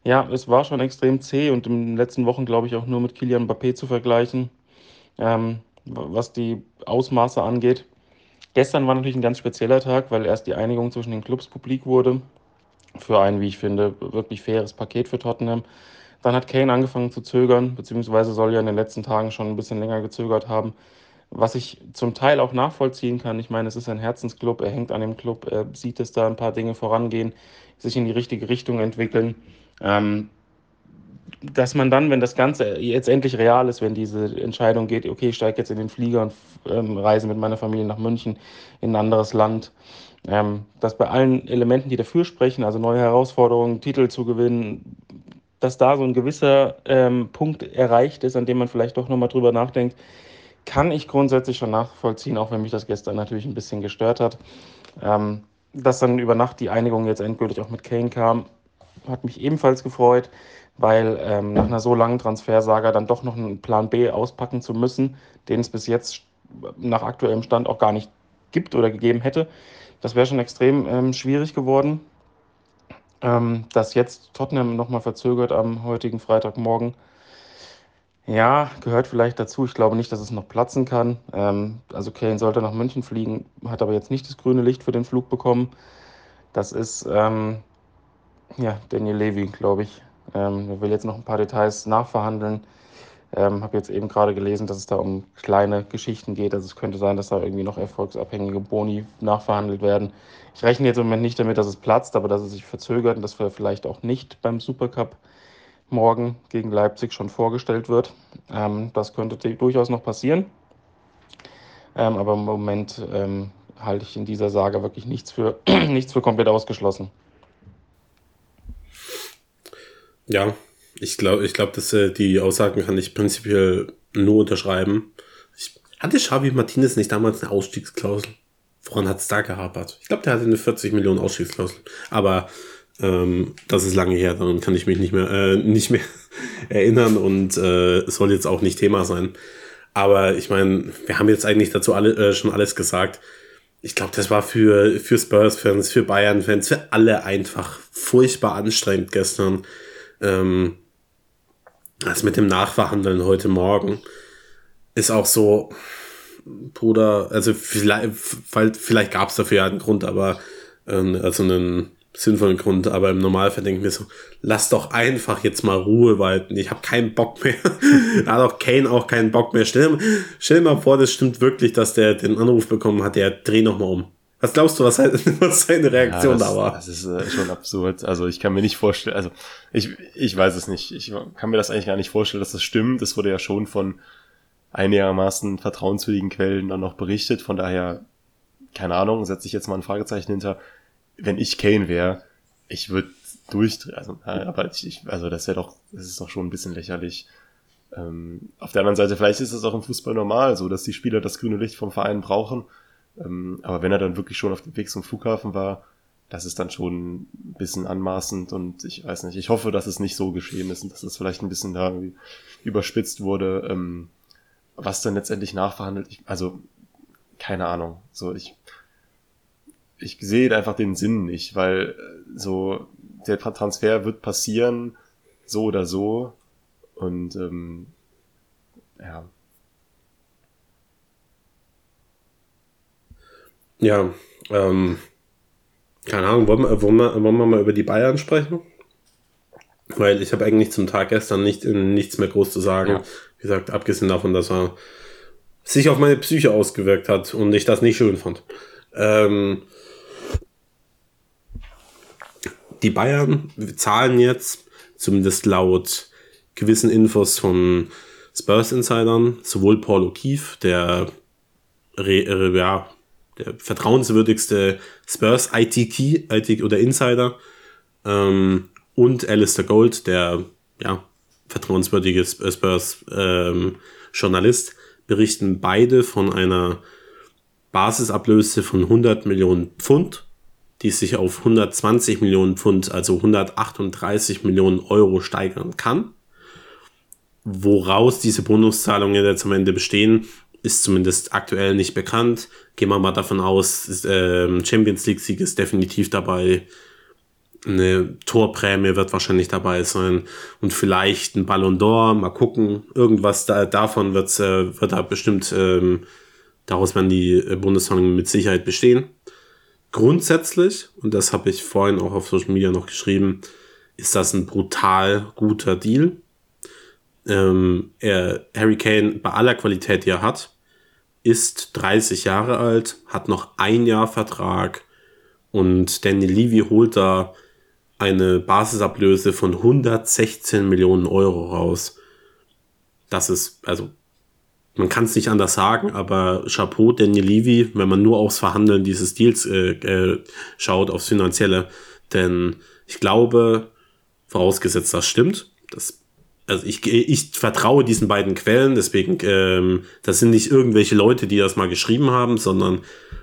ja, es war schon extrem zäh und in den letzten Wochen, glaube ich, auch nur mit Kilian Mbappé zu vergleichen, ähm, was die Ausmaße angeht. Gestern war natürlich ein ganz spezieller Tag, weil erst die Einigung zwischen den Clubs publik wurde. Für ein, wie ich finde, wirklich faires Paket für Tottenham. Dann hat Kane angefangen zu zögern, beziehungsweise soll ja in den letzten Tagen schon ein bisschen länger gezögert haben. Was ich zum Teil auch nachvollziehen kann. Ich meine, es ist ein Herzensclub, er hängt an dem Club, er sieht, dass da ein paar Dinge vorangehen, sich in die richtige Richtung entwickeln. Ähm, dass man dann, wenn das Ganze jetzt endlich real ist, wenn diese Entscheidung geht, okay, ich steige jetzt in den Flieger und ähm, reise mit meiner Familie nach München in ein anderes Land, ähm, dass bei allen Elementen, die dafür sprechen, also neue Herausforderungen, Titel zu gewinnen, dass da so ein gewisser ähm, Punkt erreicht ist, an dem man vielleicht doch nochmal drüber nachdenkt, kann ich grundsätzlich schon nachvollziehen, auch wenn mich das gestern natürlich ein bisschen gestört hat. Ähm, dass dann über Nacht die Einigung jetzt endgültig auch mit Kane kam, hat mich ebenfalls gefreut, weil ähm, nach einer so langen Transfersaga dann doch noch einen Plan B auspacken zu müssen, den es bis jetzt nach aktuellem Stand auch gar nicht gibt oder gegeben hätte. Das wäre schon extrem ähm, schwierig geworden. Ähm, dass jetzt Tottenham nochmal verzögert am heutigen Freitagmorgen, ja, gehört vielleicht dazu. Ich glaube nicht, dass es noch platzen kann. Ähm, also Kane sollte nach München fliegen, hat aber jetzt nicht das grüne Licht für den Flug bekommen. Das ist ähm, ja, Daniel Levy, glaube ich. Ähm, er will jetzt noch ein paar Details nachverhandeln. Ähm, habe jetzt eben gerade gelesen, dass es da um kleine Geschichten geht. Also es könnte sein, dass da irgendwie noch erfolgsabhängige Boni nachverhandelt werden. Ich rechne jetzt im Moment nicht damit, dass es platzt, aber dass es sich verzögert und dass wir vielleicht auch nicht beim Supercup morgen gegen Leipzig schon vorgestellt wird. Ähm, das könnte durchaus noch passieren. Ähm, aber im Moment ähm, halte ich in dieser Sage wirklich nichts für, nichts für komplett ausgeschlossen. Ja, ich glaube, ich glaube, dass äh, die Aussagen kann ich prinzipiell nur unterschreiben. Ich, hatte Xavi Martinez nicht damals eine Ausstiegsklausel? Woran hat es da gehapert? Ich glaube, der hatte eine 40 Millionen Ausstiegsklausel. Aber ähm, das ist lange her, daran kann ich mich nicht mehr, äh, nicht mehr erinnern und äh, soll jetzt auch nicht Thema sein. Aber ich meine, wir haben jetzt eigentlich dazu alle, äh, schon alles gesagt. Ich glaube, das war für, für Spurs-Fans, für Bayern-Fans, für alle einfach furchtbar anstrengend gestern. Ähm, das mit dem Nachverhandeln heute Morgen ist auch so, Bruder, also vielleicht, vielleicht gab es dafür ja einen Grund, aber ähm, also einen sinnvollen Grund, aber im Normalfall denke ich mir so, lass doch einfach jetzt mal Ruhe walten. Ich habe keinen Bock mehr. da hat auch Kane auch keinen Bock mehr. Stell, stell mal vor, das stimmt wirklich, dass der den Anruf bekommen hat, der dreh noch mal um. Was glaubst du, was, was seine Reaktion ja, das, da war? Das ist äh, schon absurd. Also ich kann mir nicht vorstellen, also ich, ich weiß es nicht. Ich kann mir das eigentlich gar nicht vorstellen, dass das stimmt. Das wurde ja schon von einigermaßen vertrauenswürdigen Quellen dann noch berichtet. Von daher, keine Ahnung, setze ich jetzt mal ein Fragezeichen hinter. Wenn ich Kane wäre, ich würde durchdrehen. Also, aber ich, also das wäre doch, das ist doch schon ein bisschen lächerlich. Ähm, auf der anderen Seite, vielleicht ist es auch im Fußball normal, so dass die Spieler das grüne Licht vom Verein brauchen ähm, aber wenn er dann wirklich schon auf dem Weg zum Flughafen war, das ist dann schon ein bisschen anmaßend und ich weiß nicht, ich hoffe, dass es nicht so geschehen ist und dass es vielleicht ein bisschen da überspitzt wurde, ähm, was dann letztendlich nachverhandelt. Ich, also, keine Ahnung. So, ich, ich sehe einfach den Sinn nicht, weil äh, so der Transfer wird passieren, so oder so. Und ähm, ja, Ja, Ähm, keine Ahnung, wollen wir, wollen, wir, wollen wir mal über die Bayern sprechen? Weil ich habe eigentlich zum Tag gestern nicht, nichts mehr groß zu sagen. Ja. Wie gesagt, abgesehen davon, dass er sich auf meine Psyche ausgewirkt hat und ich das nicht schön fand. Ähm, die Bayern zahlen jetzt, zumindest laut gewissen Infos von Spurs-Insidern, sowohl Paul O'Keefe, der, äh, ja, der vertrauenswürdigste Spurs IT-Key IT oder Insider, ähm, und Alistair Gold, der ja, vertrauenswürdige Spurs-Journalist, ähm, berichten beide von einer Basisablöse von 100 Millionen Pfund die sich auf 120 Millionen Pfund, also 138 Millionen Euro steigern kann. Woraus diese Bonuszahlungen jetzt am Ende bestehen, ist zumindest aktuell nicht bekannt. Gehen wir mal davon aus, äh, Champions League-Sieg ist definitiv dabei. Eine Torprämie wird wahrscheinlich dabei sein und vielleicht ein Ballon d'Or. Mal gucken. Irgendwas da, davon wird's, äh, wird da bestimmt, ähm, daraus werden die äh, Bundeszahlungen mit Sicherheit bestehen. Grundsätzlich, und das habe ich vorhin auch auf Social Media noch geschrieben, ist das ein brutal guter Deal. Ähm, er, Harry Kane, bei aller Qualität, die er hat, ist 30 Jahre alt, hat noch ein Jahr Vertrag und Danny Levy holt da eine Basisablöse von 116 Millionen Euro raus. Das ist, also man kann es nicht anders sagen, aber Chapeau Daniel Levy, wenn man nur aufs Verhandeln dieses Deals äh, äh, schaut, aufs Finanzielle. Denn ich glaube, vorausgesetzt das stimmt, das, also ich, ich vertraue diesen beiden Quellen, deswegen, ähm, das sind nicht irgendwelche Leute, die das mal geschrieben haben, sondern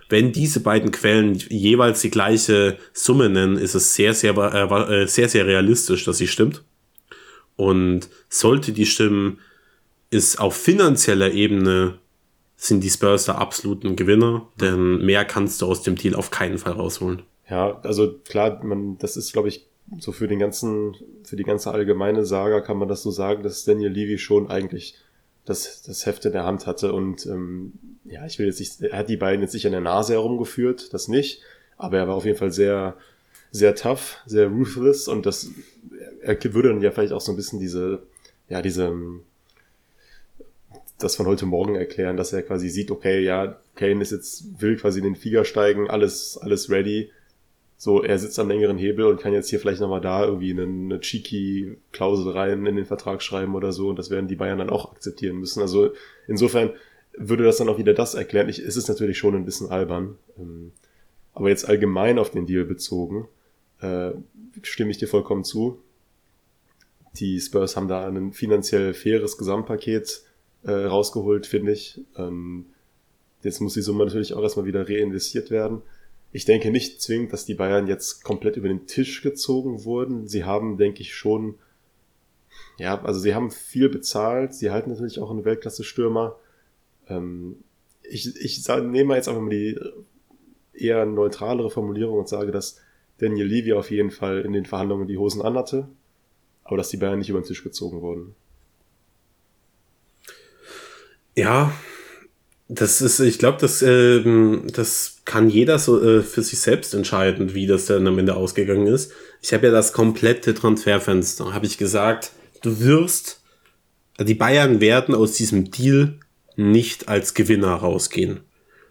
wenn diese beiden Quellen jeweils die gleiche Summe nennen, ist es sehr, sehr, äh, sehr, sehr realistisch, dass sie stimmt. Und sollte die stimmen, ist auf finanzieller Ebene sind die Spurs der absoluten Gewinner, denn mehr kannst du aus dem Deal auf keinen Fall rausholen. Ja, also klar, man, das ist, glaube ich, so für den ganzen, für die ganze allgemeine Saga kann man das so sagen, dass Daniel Levy schon eigentlich das, das Heft in der Hand hatte und ähm, ja, ich will jetzt nicht, er hat die beiden jetzt nicht an der Nase herumgeführt, das nicht, aber er war auf jeden Fall sehr, sehr tough, sehr ruthless und das, er würde dann ja vielleicht auch so ein bisschen diese, ja, diese, das von heute Morgen erklären, dass er quasi sieht, okay, ja, Kane ist jetzt, will quasi in den Flieger steigen, alles, alles ready. So, er sitzt am längeren Hebel und kann jetzt hier vielleicht nochmal da irgendwie eine, eine cheeky Klausel rein in den Vertrag schreiben oder so und das werden die Bayern dann auch akzeptieren müssen. Also insofern würde das dann auch wieder das erklären. Ich, es ist natürlich schon ein bisschen albern. Ähm, aber jetzt allgemein auf den Deal bezogen, äh, stimme ich dir vollkommen zu. Die Spurs haben da ein finanziell faires Gesamtpaket äh, rausgeholt, finde ich. Ähm, jetzt muss die Summe natürlich auch erstmal wieder reinvestiert werden. Ich denke nicht zwingend, dass die Bayern jetzt komplett über den Tisch gezogen wurden. Sie haben, denke ich, schon, ja, also sie haben viel bezahlt. Sie halten natürlich auch einen Weltklasse-Stürmer. Ähm, ich, ich sag, nehme jetzt einfach mal die eher neutralere Formulierung und sage, dass Daniel Levy auf jeden Fall in den Verhandlungen die Hosen anhatte, aber dass die Bayern nicht über den Tisch gezogen wurden. Ja, das ist, ich glaube, das, ähm, das kann jeder so äh, für sich selbst entscheiden, wie das dann am Ende ausgegangen ist. Ich habe ja das komplette Transferfenster, habe ich gesagt, du wirst, die Bayern werden aus diesem Deal nicht als Gewinner rausgehen.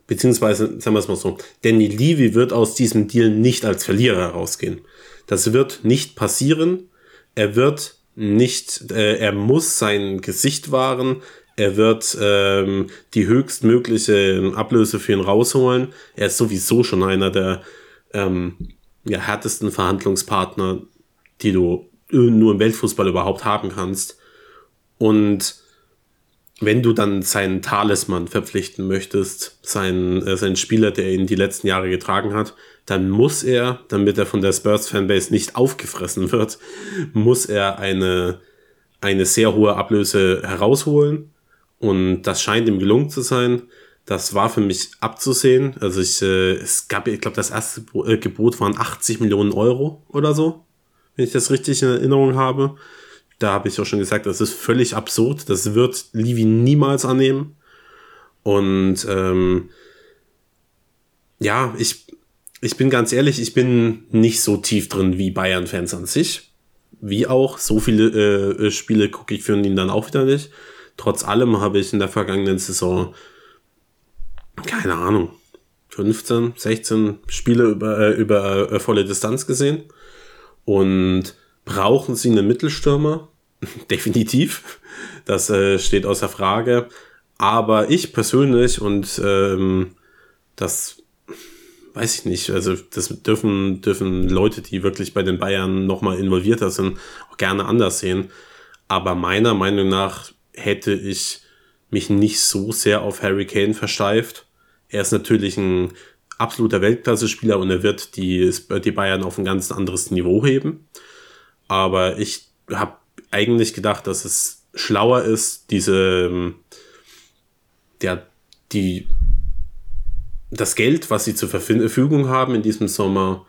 Beziehungsweise, sagen wir es mal so, Danny Levy wird aus diesem Deal nicht als Verlierer rausgehen. Das wird nicht passieren. Er wird nicht, äh, er muss sein Gesicht wahren, er wird ähm, die höchstmögliche Ablöse für ihn rausholen. Er ist sowieso schon einer der ähm, ja, härtesten Verhandlungspartner, die du nur im Weltfußball überhaupt haben kannst. Und wenn du dann seinen Talisman verpflichten möchtest, seinen, äh, seinen Spieler, der ihn die letzten Jahre getragen hat, dann muss er, damit er von der Spurs-Fanbase nicht aufgefressen wird, muss er eine, eine sehr hohe Ablöse herausholen. Und das scheint ihm gelungen zu sein. Das war für mich abzusehen. Also ich, äh, es gab, ich glaube, das erste äh, Gebot waren 80 Millionen Euro oder so, wenn ich das richtig in Erinnerung habe. Da habe ich auch schon gesagt, das ist völlig absurd. Das wird Livi niemals annehmen. Und ähm, ja, ich, ich bin ganz ehrlich, ich bin nicht so tief drin wie Bayern-Fans an sich. Wie auch, so viele äh, Spiele gucke ich für ihn dann auch wieder nicht. Trotz allem habe ich in der vergangenen Saison, keine Ahnung, 15, 16 Spiele über, äh, über äh, volle Distanz gesehen. Und brauchen sie einen Mittelstürmer? Definitiv. Das äh, steht außer Frage. Aber ich persönlich und ähm, das weiß ich nicht, also das dürfen, dürfen Leute, die wirklich bei den Bayern nochmal involvierter sind, auch gerne anders sehen. Aber meiner Meinung nach hätte ich mich nicht so sehr auf Harry Kane versteift. Er ist natürlich ein absoluter Weltklasse-Spieler und er wird die, die Bayern auf ein ganz anderes Niveau heben. Aber ich habe eigentlich gedacht, dass es schlauer ist, diese, der, die, das Geld, was sie zur Verfügung haben in diesem Sommer,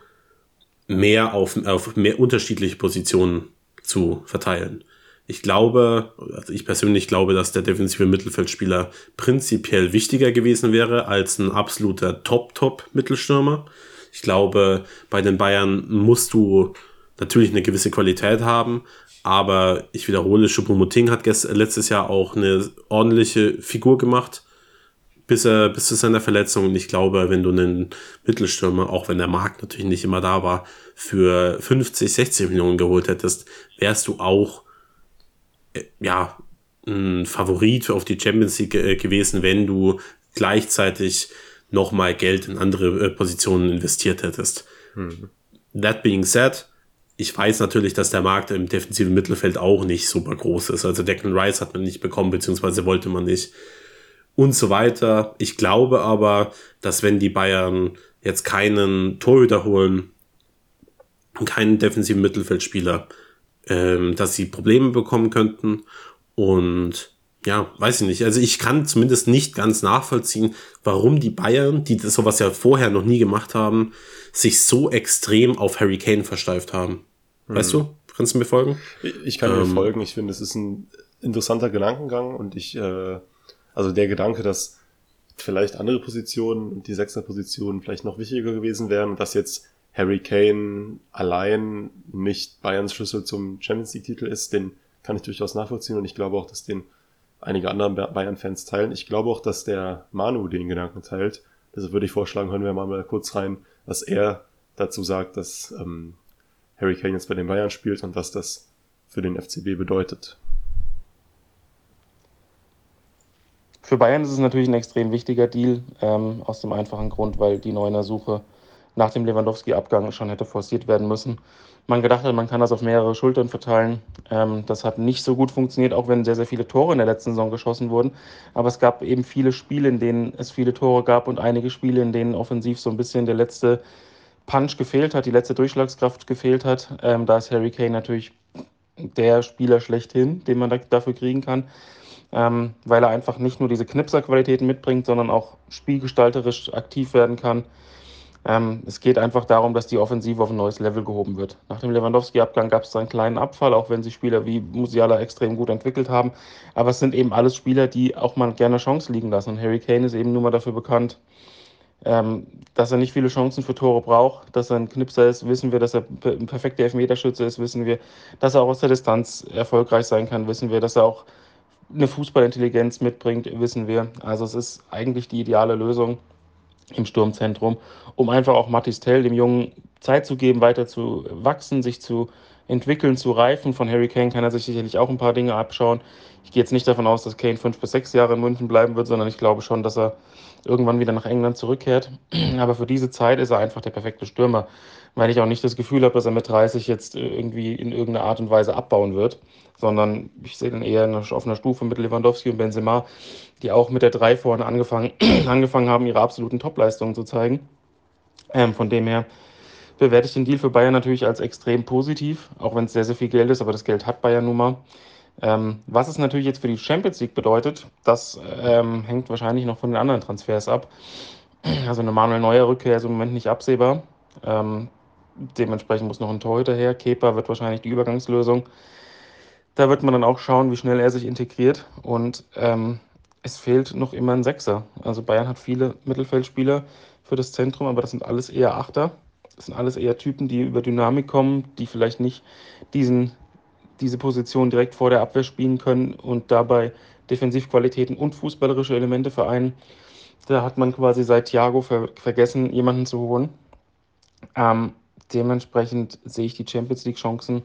mehr auf, auf mehr unterschiedliche Positionen zu verteilen. Ich glaube, also ich persönlich glaube, dass der defensive Mittelfeldspieler prinzipiell wichtiger gewesen wäre als ein absoluter Top-Top-Mittelstürmer. Ich glaube, bei den Bayern musst du natürlich eine gewisse Qualität haben, aber ich wiederhole, Choupo-Moting hat letztes Jahr auch eine ordentliche Figur gemacht bis er bis zu seiner Verletzung. Und ich glaube, wenn du einen Mittelstürmer, auch wenn der Markt natürlich nicht immer da war, für 50, 60 Millionen geholt hättest, wärst du auch ja, ein Favorit auf die Champions League äh, gewesen, wenn du gleichzeitig nochmal Geld in andere äh, Positionen investiert hättest. Hm. That being said, ich weiß natürlich, dass der Markt im defensiven Mittelfeld auch nicht super groß ist. Also Declan Rice hat man nicht bekommen, beziehungsweise wollte man nicht. Und so weiter. Ich glaube aber, dass wenn die Bayern jetzt keinen Torhüter holen, keinen defensiven Mittelfeldspieler, ähm, dass sie Probleme bekommen könnten. Und ja, weiß ich nicht. Also ich kann zumindest nicht ganz nachvollziehen, warum die Bayern, die das sowas ja vorher noch nie gemacht haben, sich so extrem auf Harry Kane versteift haben. Weißt hm. du? Kannst du mir folgen? Ich kann ähm, folgen. Ich finde, es ist ein interessanter Gedankengang und ich, äh, also der Gedanke, dass vielleicht andere Positionen und die Sechser-Positionen vielleicht noch wichtiger gewesen wären und dass jetzt Harry Kane allein nicht Bayerns Schlüssel zum Champions League-Titel ist, den kann ich durchaus nachvollziehen und ich glaube auch, dass den einige andere Bayern-Fans teilen. Ich glaube auch, dass der Manu den Gedanken teilt. Deshalb würde ich vorschlagen, hören wir mal, mal kurz rein, was er dazu sagt, dass ähm, Harry Kane jetzt bei den Bayern spielt und was das für den FCB bedeutet. Für Bayern ist es natürlich ein extrem wichtiger Deal, ähm, aus dem einfachen Grund, weil die Neuner-Suche nach dem Lewandowski-Abgang schon hätte forciert werden müssen. Man gedacht hat, man kann das auf mehrere Schultern verteilen. Ähm, das hat nicht so gut funktioniert, auch wenn sehr, sehr viele Tore in der letzten Saison geschossen wurden. Aber es gab eben viele Spiele, in denen es viele Tore gab und einige Spiele, in denen offensiv so ein bisschen der letzte Punch gefehlt hat, die letzte Durchschlagskraft gefehlt hat. Ähm, da ist Harry Kane natürlich der Spieler schlechthin, den man da, dafür kriegen kann, ähm, weil er einfach nicht nur diese Knipserqualitäten mitbringt, sondern auch spielgestalterisch aktiv werden kann. Ähm, es geht einfach darum, dass die Offensive auf ein neues Level gehoben wird. Nach dem Lewandowski-Abgang gab es einen kleinen Abfall, auch wenn sich Spieler wie Musiala extrem gut entwickelt haben. Aber es sind eben alles Spieler, die auch mal gerne Chance liegen lassen. Und Harry Kane ist eben nur mal dafür bekannt, ähm, dass er nicht viele Chancen für Tore braucht, dass er ein Knipser ist, wissen wir, dass er ein perfekter Elfmeterschütze ist, wissen wir, dass er auch aus der Distanz erfolgreich sein kann, wissen wir, dass er auch eine Fußballintelligenz mitbringt, wissen wir. Also es ist eigentlich die ideale Lösung im Sturmzentrum, um einfach auch Mathis Tell, dem Jungen, Zeit zu geben, weiter zu wachsen, sich zu entwickeln, zu reifen. Von Harry Kane kann er sich sicherlich auch ein paar Dinge abschauen. Ich gehe jetzt nicht davon aus, dass Kane fünf bis sechs Jahre in München bleiben wird, sondern ich glaube schon, dass er irgendwann wieder nach England zurückkehrt. Aber für diese Zeit ist er einfach der perfekte Stürmer, weil ich auch nicht das Gefühl habe, dass er mit 30 jetzt irgendwie in irgendeiner Art und Weise abbauen wird, sondern ich sehe dann eher auf einer Stufe mit Lewandowski und Benzema, die auch mit der 3 vorne angefangen, angefangen haben, ihre absoluten Topleistungen zu zeigen. Ähm, von dem her bewerte ich den Deal für Bayern natürlich als extrem positiv, auch wenn es sehr, sehr viel Geld ist, aber das Geld hat Bayern nun mal. Ähm, was es natürlich jetzt für die Champions League bedeutet, das ähm, hängt wahrscheinlich noch von den anderen Transfers ab. Also eine Manuel Neuer Rückkehr ist im Moment nicht absehbar. Ähm, dementsprechend muss noch ein Torhüter her. Kepa wird wahrscheinlich die Übergangslösung. Da wird man dann auch schauen, wie schnell er sich integriert. Und ähm, es fehlt noch immer ein Sechser. Also Bayern hat viele Mittelfeldspieler für das Zentrum, aber das sind alles eher Achter. Das sind alles eher Typen, die über Dynamik kommen, die vielleicht nicht diesen, diese Position direkt vor der Abwehr spielen können und dabei Defensivqualitäten und fußballerische Elemente vereinen. Da hat man quasi seit Thiago ver vergessen, jemanden zu holen. Ähm, dementsprechend sehe ich die Champions League-Chancen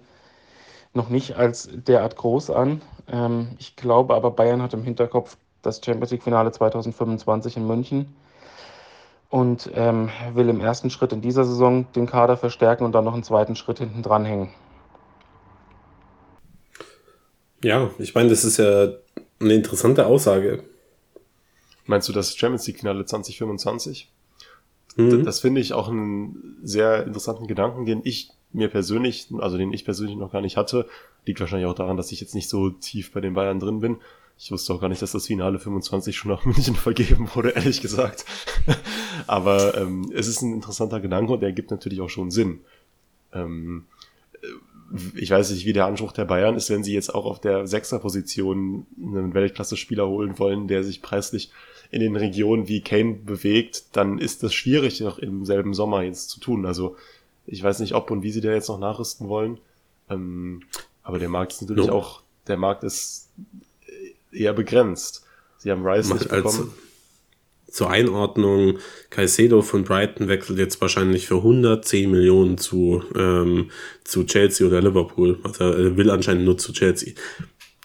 noch nicht als derart groß an. Ähm, ich glaube aber, Bayern hat im Hinterkopf das Champions League-Finale 2025 in München und ähm, will im ersten Schritt in dieser Saison den Kader verstärken und dann noch einen zweiten Schritt hinten dranhängen. Ja, ich meine, das ist ja eine interessante Aussage. Meinst du das Champions League-Finale 2025? Mhm. Das finde ich auch einen sehr interessanten Gedanken, den ich mir persönlich, also den ich persönlich noch gar nicht hatte. Liegt wahrscheinlich auch daran, dass ich jetzt nicht so tief bei den Bayern drin bin. Ich wusste auch gar nicht, dass das Finale 25 schon nach München vergeben wurde, ehrlich gesagt. Aber ähm, es ist ein interessanter Gedanke und der gibt natürlich auch schon Sinn. Ähm, ich weiß nicht, wie der Anspruch der Bayern ist, wenn sie jetzt auch auf der Sechser-Position einen Weltklasse-Spieler holen wollen, der sich preislich in den Regionen wie Kane bewegt, dann ist das schwierig, noch im selben Sommer jetzt zu tun. Also ich weiß nicht, ob und wie sie da jetzt noch nachrüsten wollen. Ähm, aber der Markt ist natürlich no. auch, der Markt ist eher begrenzt. Sie haben Rice nicht bekommen. zur Einordnung, Caicedo von Brighton wechselt jetzt wahrscheinlich für 110 Millionen zu, ähm, zu Chelsea oder Liverpool. Also er will anscheinend nur zu Chelsea.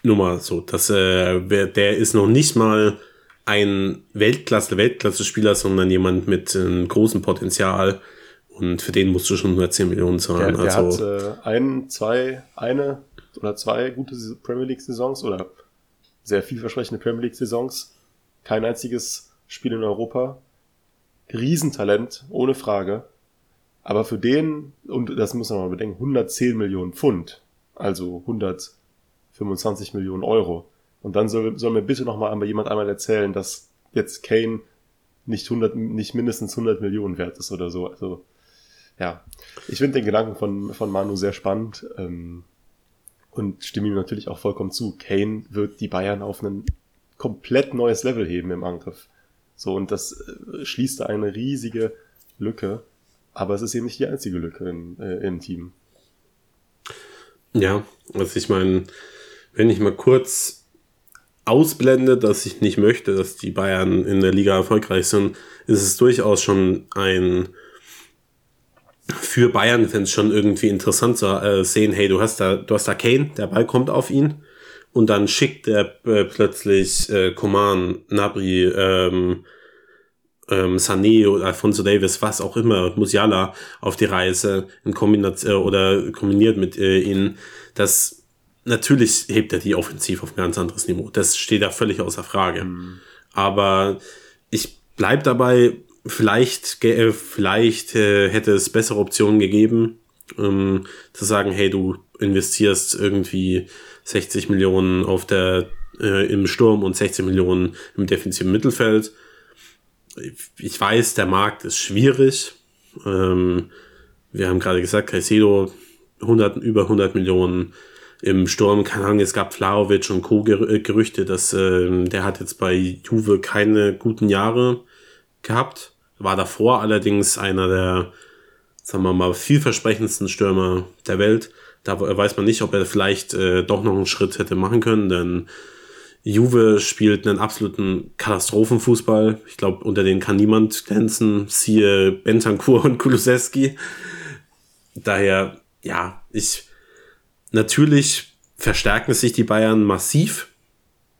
Nur mal so, dass äh, der ist noch nicht mal ein Weltklasse, Weltklasse-Spieler, sondern jemand mit einem großen Potenzial. Und für den musst du schon 110 Millionen zahlen. Der, der also, hat äh, ein, zwei, eine oder zwei gute Premier League-Saisons oder sehr vielversprechende Premier League-Saisons. Kein einziges Spiel in Europa. Riesentalent, ohne Frage. Aber für den, und das muss man mal bedenken, 110 Millionen Pfund, also 125 Millionen Euro. Und dann soll, soll mir bitte nochmal jemand einmal erzählen, dass jetzt Kane nicht 100, nicht mindestens 100 Millionen wert ist oder so. Also, ja. Ich finde den Gedanken von, von Manu sehr spannend. Ähm, und stimme ihm natürlich auch vollkommen zu. Kane wird die Bayern auf ein komplett neues Level heben im Angriff. So, und das äh, schließt eine riesige Lücke. Aber es ist eben nicht die einzige Lücke in, äh, im Team. Ja, also ich meine, wenn ich mal kurz ausblende, dass ich nicht möchte, dass die Bayern in der Liga erfolgreich sind, ist es durchaus schon ein für Bayern-Fans schon irgendwie interessant zu äh, sehen, hey, du hast da, du hast da Kane, der Ball kommt auf ihn und dann schickt er äh, plötzlich äh, Nabri, ähm, ähm, Sané oder Alfonso Davis, was auch immer, Musiala auf die Reise in Kombination äh, oder kombiniert mit äh, ihnen. Das natürlich hebt er die offensiv auf ein ganz anderes Niveau. Das steht da völlig außer Frage. Mhm. Aber ich bleib dabei, vielleicht, äh, vielleicht äh, hätte es bessere Optionen gegeben, ähm, zu sagen, hey, du investierst irgendwie 60 Millionen auf der, äh, im Sturm und 16 Millionen im defensiven Mittelfeld. Ich weiß, der Markt ist schwierig. Ähm, wir haben gerade gesagt, Caicedo 100, über 100 Millionen im Sturm, keine Ahnung, es gab Flaovic und Co. Gerüchte, dass äh, der hat jetzt bei Juve keine guten Jahre gehabt. War davor allerdings einer der, sagen wir mal, vielversprechendsten Stürmer der Welt. Da weiß man nicht, ob er vielleicht äh, doch noch einen Schritt hätte machen können, denn Juve spielt einen absoluten Katastrophenfußball. Ich glaube, unter denen kann niemand glänzen. Siehe Bentancur und Kulusewski. Daher, ja, ich, natürlich verstärken sich die Bayern massiv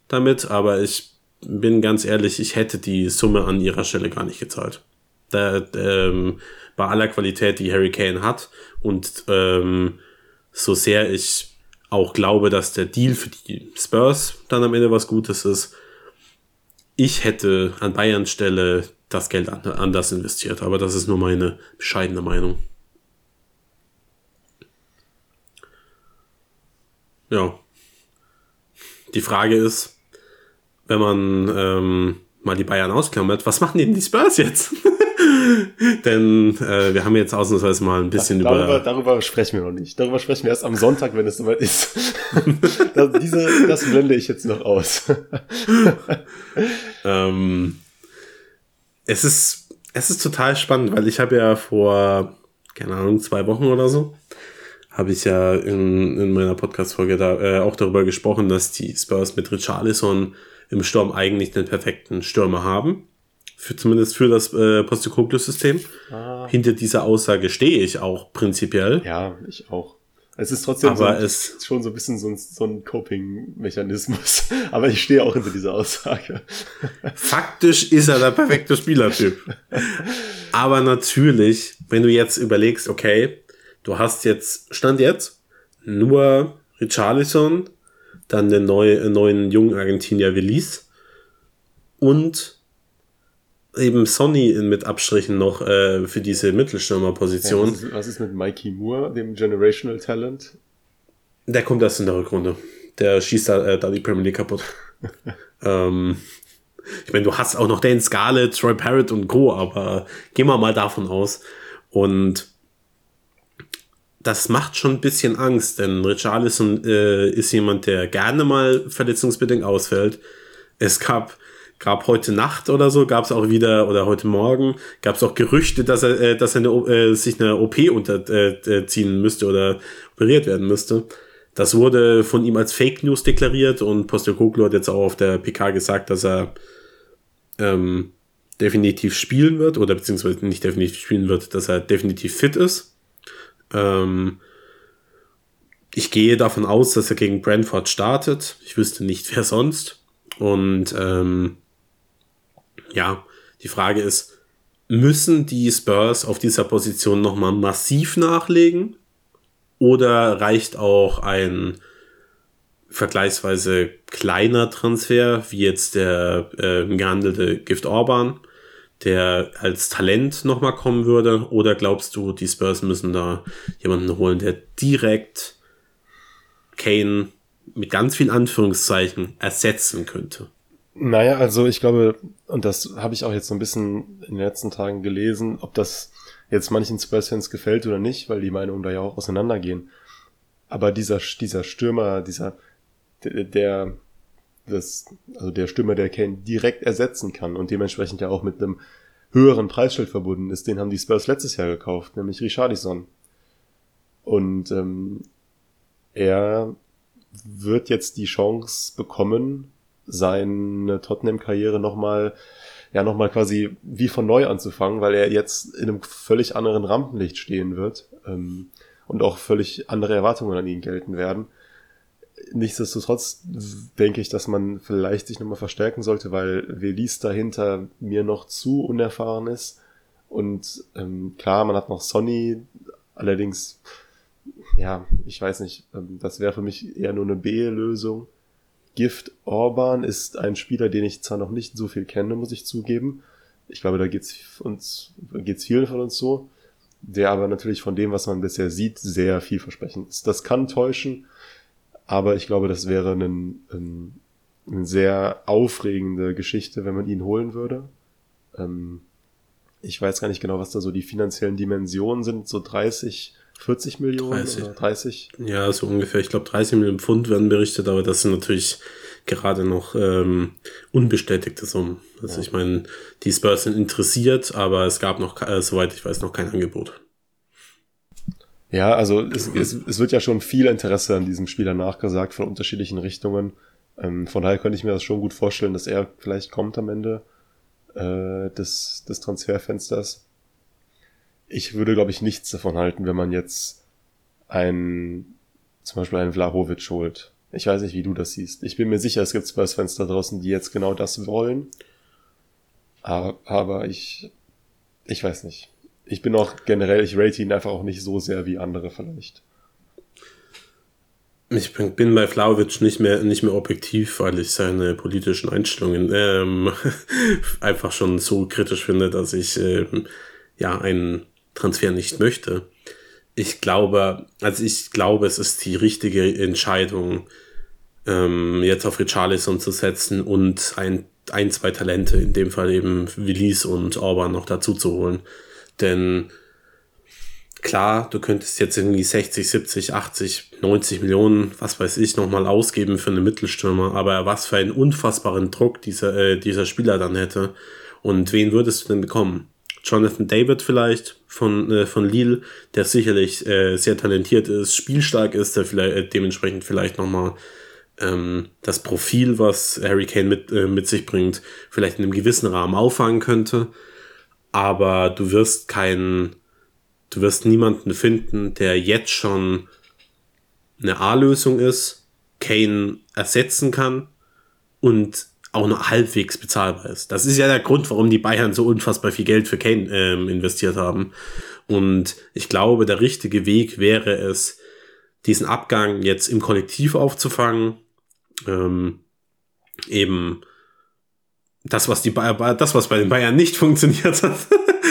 damit, aber ich bin ganz ehrlich, ich hätte die Summe an ihrer Stelle gar nicht gezahlt. Da, ähm, bei aller Qualität, die Harry Kane hat und ähm, so sehr ich auch glaube, dass der Deal für die Spurs dann am Ende was Gutes ist, ich hätte an Bayerns Stelle das Geld anders investiert, aber das ist nur meine bescheidene Meinung. Ja. Die Frage ist, wenn man ähm, mal die Bayern ausklammert, was machen denn die Spurs jetzt? Denn äh, wir haben jetzt ausnahmsweise mal ein bisschen darüber, über. Darüber sprechen wir noch nicht. Darüber sprechen wir erst am Sonntag, wenn es soweit ist. das, diese, das blende ich jetzt noch aus. ähm, es ist, es ist total spannend, weil ich habe ja vor, keine Ahnung, zwei Wochen oder so, habe ich ja in, in meiner Podcast-Folge da äh, auch darüber gesprochen, dass die Spurs mit Richarlison im Sturm eigentlich den perfekten Stürmer haben. Für, zumindest für das äh, Postecoglou-System. Ah. Hinter dieser Aussage stehe ich auch prinzipiell. Ja, ich auch. Es ist trotzdem so ein, es, schon so ein bisschen so ein, so ein Coping-Mechanismus. Aber ich stehe auch hinter dieser Aussage. Faktisch ist er der perfekte Spielertyp. aber natürlich, wenn du jetzt überlegst, okay, du hast jetzt, Stand jetzt, nur Richarlison, dann den neue, neuen jungen Argentinier Willis und eben Sonny mit Abstrichen noch äh, für diese Mittelstürmerposition. Ja, was, ist, was ist mit Mikey Moore, dem Generational Talent? Der kommt erst in der Rückrunde. Der schießt da, äh, da die Premier League kaputt. ähm, ich meine, du hast auch noch Dan Scarlett, Troy Parrott und Co., aber gehen wir mal davon aus. Und das macht schon ein bisschen Angst, denn Richarlison äh, ist jemand, der gerne mal verletzungsbedingt ausfällt. Es gab gab heute Nacht oder so, gab es auch wieder, oder heute Morgen, gab es auch Gerüchte, dass er, äh, dass er eine, äh, sich eine OP unterziehen äh, müsste oder operiert werden müsste. Das wurde von ihm als Fake News deklariert und Postecoglou hat jetzt auch auf der PK gesagt, dass er ähm, definitiv spielen wird oder beziehungsweise nicht definitiv spielen wird, dass er definitiv fit ist. Ähm, ich gehe davon aus, dass er gegen Brentford startet. Ich wüsste nicht, wer sonst. Und ähm, ja, die Frage ist, müssen die Spurs auf dieser Position nochmal massiv nachlegen? Oder reicht auch ein vergleichsweise kleiner Transfer, wie jetzt der äh, gehandelte Gift Orban, der als Talent nochmal kommen würde? Oder glaubst du, die Spurs müssen da jemanden holen, der direkt Kane mit ganz viel Anführungszeichen ersetzen könnte? Naja, also ich glaube, und das habe ich auch jetzt so ein bisschen in den letzten Tagen gelesen, ob das jetzt manchen Spurs-Fans gefällt oder nicht, weil die Meinungen da ja auch auseinandergehen. Aber dieser, dieser Stürmer, dieser, der, das, also der Stürmer, der Kane direkt ersetzen kann und dementsprechend ja auch mit einem höheren Preisschild verbunden ist, den haben die Spurs letztes Jahr gekauft, nämlich Richardison. Und ähm, er wird jetzt die Chance bekommen, seine Tottenham-Karriere nochmal, ja, nochmal quasi wie von neu anzufangen, weil er jetzt in einem völlig anderen Rampenlicht stehen wird ähm, und auch völlig andere Erwartungen an ihn gelten werden. Nichtsdestotrotz denke ich, dass man vielleicht sich nochmal verstärken sollte, weil Velis dahinter mir noch zu unerfahren ist. Und ähm, klar, man hat noch Sonny, allerdings, ja, ich weiß nicht, ähm, das wäre für mich eher nur eine B-Lösung. Gift Orban ist ein Spieler, den ich zwar noch nicht so viel kenne, muss ich zugeben. Ich glaube, da geht's uns, geht's vielen von uns so. Der aber natürlich von dem, was man bisher sieht, sehr vielversprechend ist. Das kann täuschen, aber ich glaube, das wäre ein, ein, eine sehr aufregende Geschichte, wenn man ihn holen würde. Ähm, ich weiß gar nicht genau, was da so die finanziellen Dimensionen sind, so 30 40 Millionen 30. oder 30? Ja, so ungefähr. Ich glaube, 30 Millionen Pfund werden berichtet, aber das sind natürlich gerade noch ähm, unbestätigte Summen. Also ja. ich meine, die Spurs sind interessiert, aber es gab noch, äh, soweit ich weiß, noch kein Angebot. Ja, also es, es, es wird ja schon viel Interesse an diesem Spieler nachgesagt von unterschiedlichen Richtungen. Ähm, von daher könnte ich mir das schon gut vorstellen, dass er vielleicht kommt am Ende äh, des, des Transferfensters ich würde, glaube ich, nichts davon halten, wenn man jetzt einen, zum Beispiel einen Vlahovic holt. Ich weiß nicht, wie du das siehst. Ich bin mir sicher, es gibt Spurs-Fans da draußen, die jetzt genau das wollen. Aber, aber ich, ich weiß nicht. Ich bin auch generell, ich rate ihn einfach auch nicht so sehr wie andere vielleicht. Ich bin bei Flauwitsch nicht mehr, nicht mehr objektiv, weil ich seine politischen Einstellungen ähm, einfach schon so kritisch finde, dass ich ähm, ja einen Transfer nicht möchte. Ich glaube, also ich glaube, es ist die richtige Entscheidung, ähm, jetzt auf Richarlison zu setzen und ein ein, zwei Talente, in dem Fall eben Willis und Orban noch dazu zu holen. Denn klar, du könntest jetzt irgendwie 60, 70, 80, 90 Millionen, was weiß ich, nochmal ausgeben für einen Mittelstürmer, aber was für einen unfassbaren Druck dieser, äh, dieser Spieler dann hätte. Und wen würdest du denn bekommen? Jonathan David vielleicht von, äh, von Lille, der sicherlich äh, sehr talentiert ist, spielstark ist, der vielleicht äh, dementsprechend vielleicht nochmal ähm, das Profil, was Harry Kane mit, äh, mit sich bringt, vielleicht in einem gewissen Rahmen auffangen könnte. Aber du wirst keinen, du wirst niemanden finden, der jetzt schon eine A-Lösung ist, Kane ersetzen kann und auch nur halbwegs bezahlbar ist. Das ist ja der Grund, warum die Bayern so unfassbar viel Geld für Kane ähm, investiert haben. Und ich glaube, der richtige Weg wäre es, diesen Abgang jetzt im Kollektiv aufzufangen. Ähm, eben das, was die Bayern, das, was bei den Bayern nicht funktioniert hat,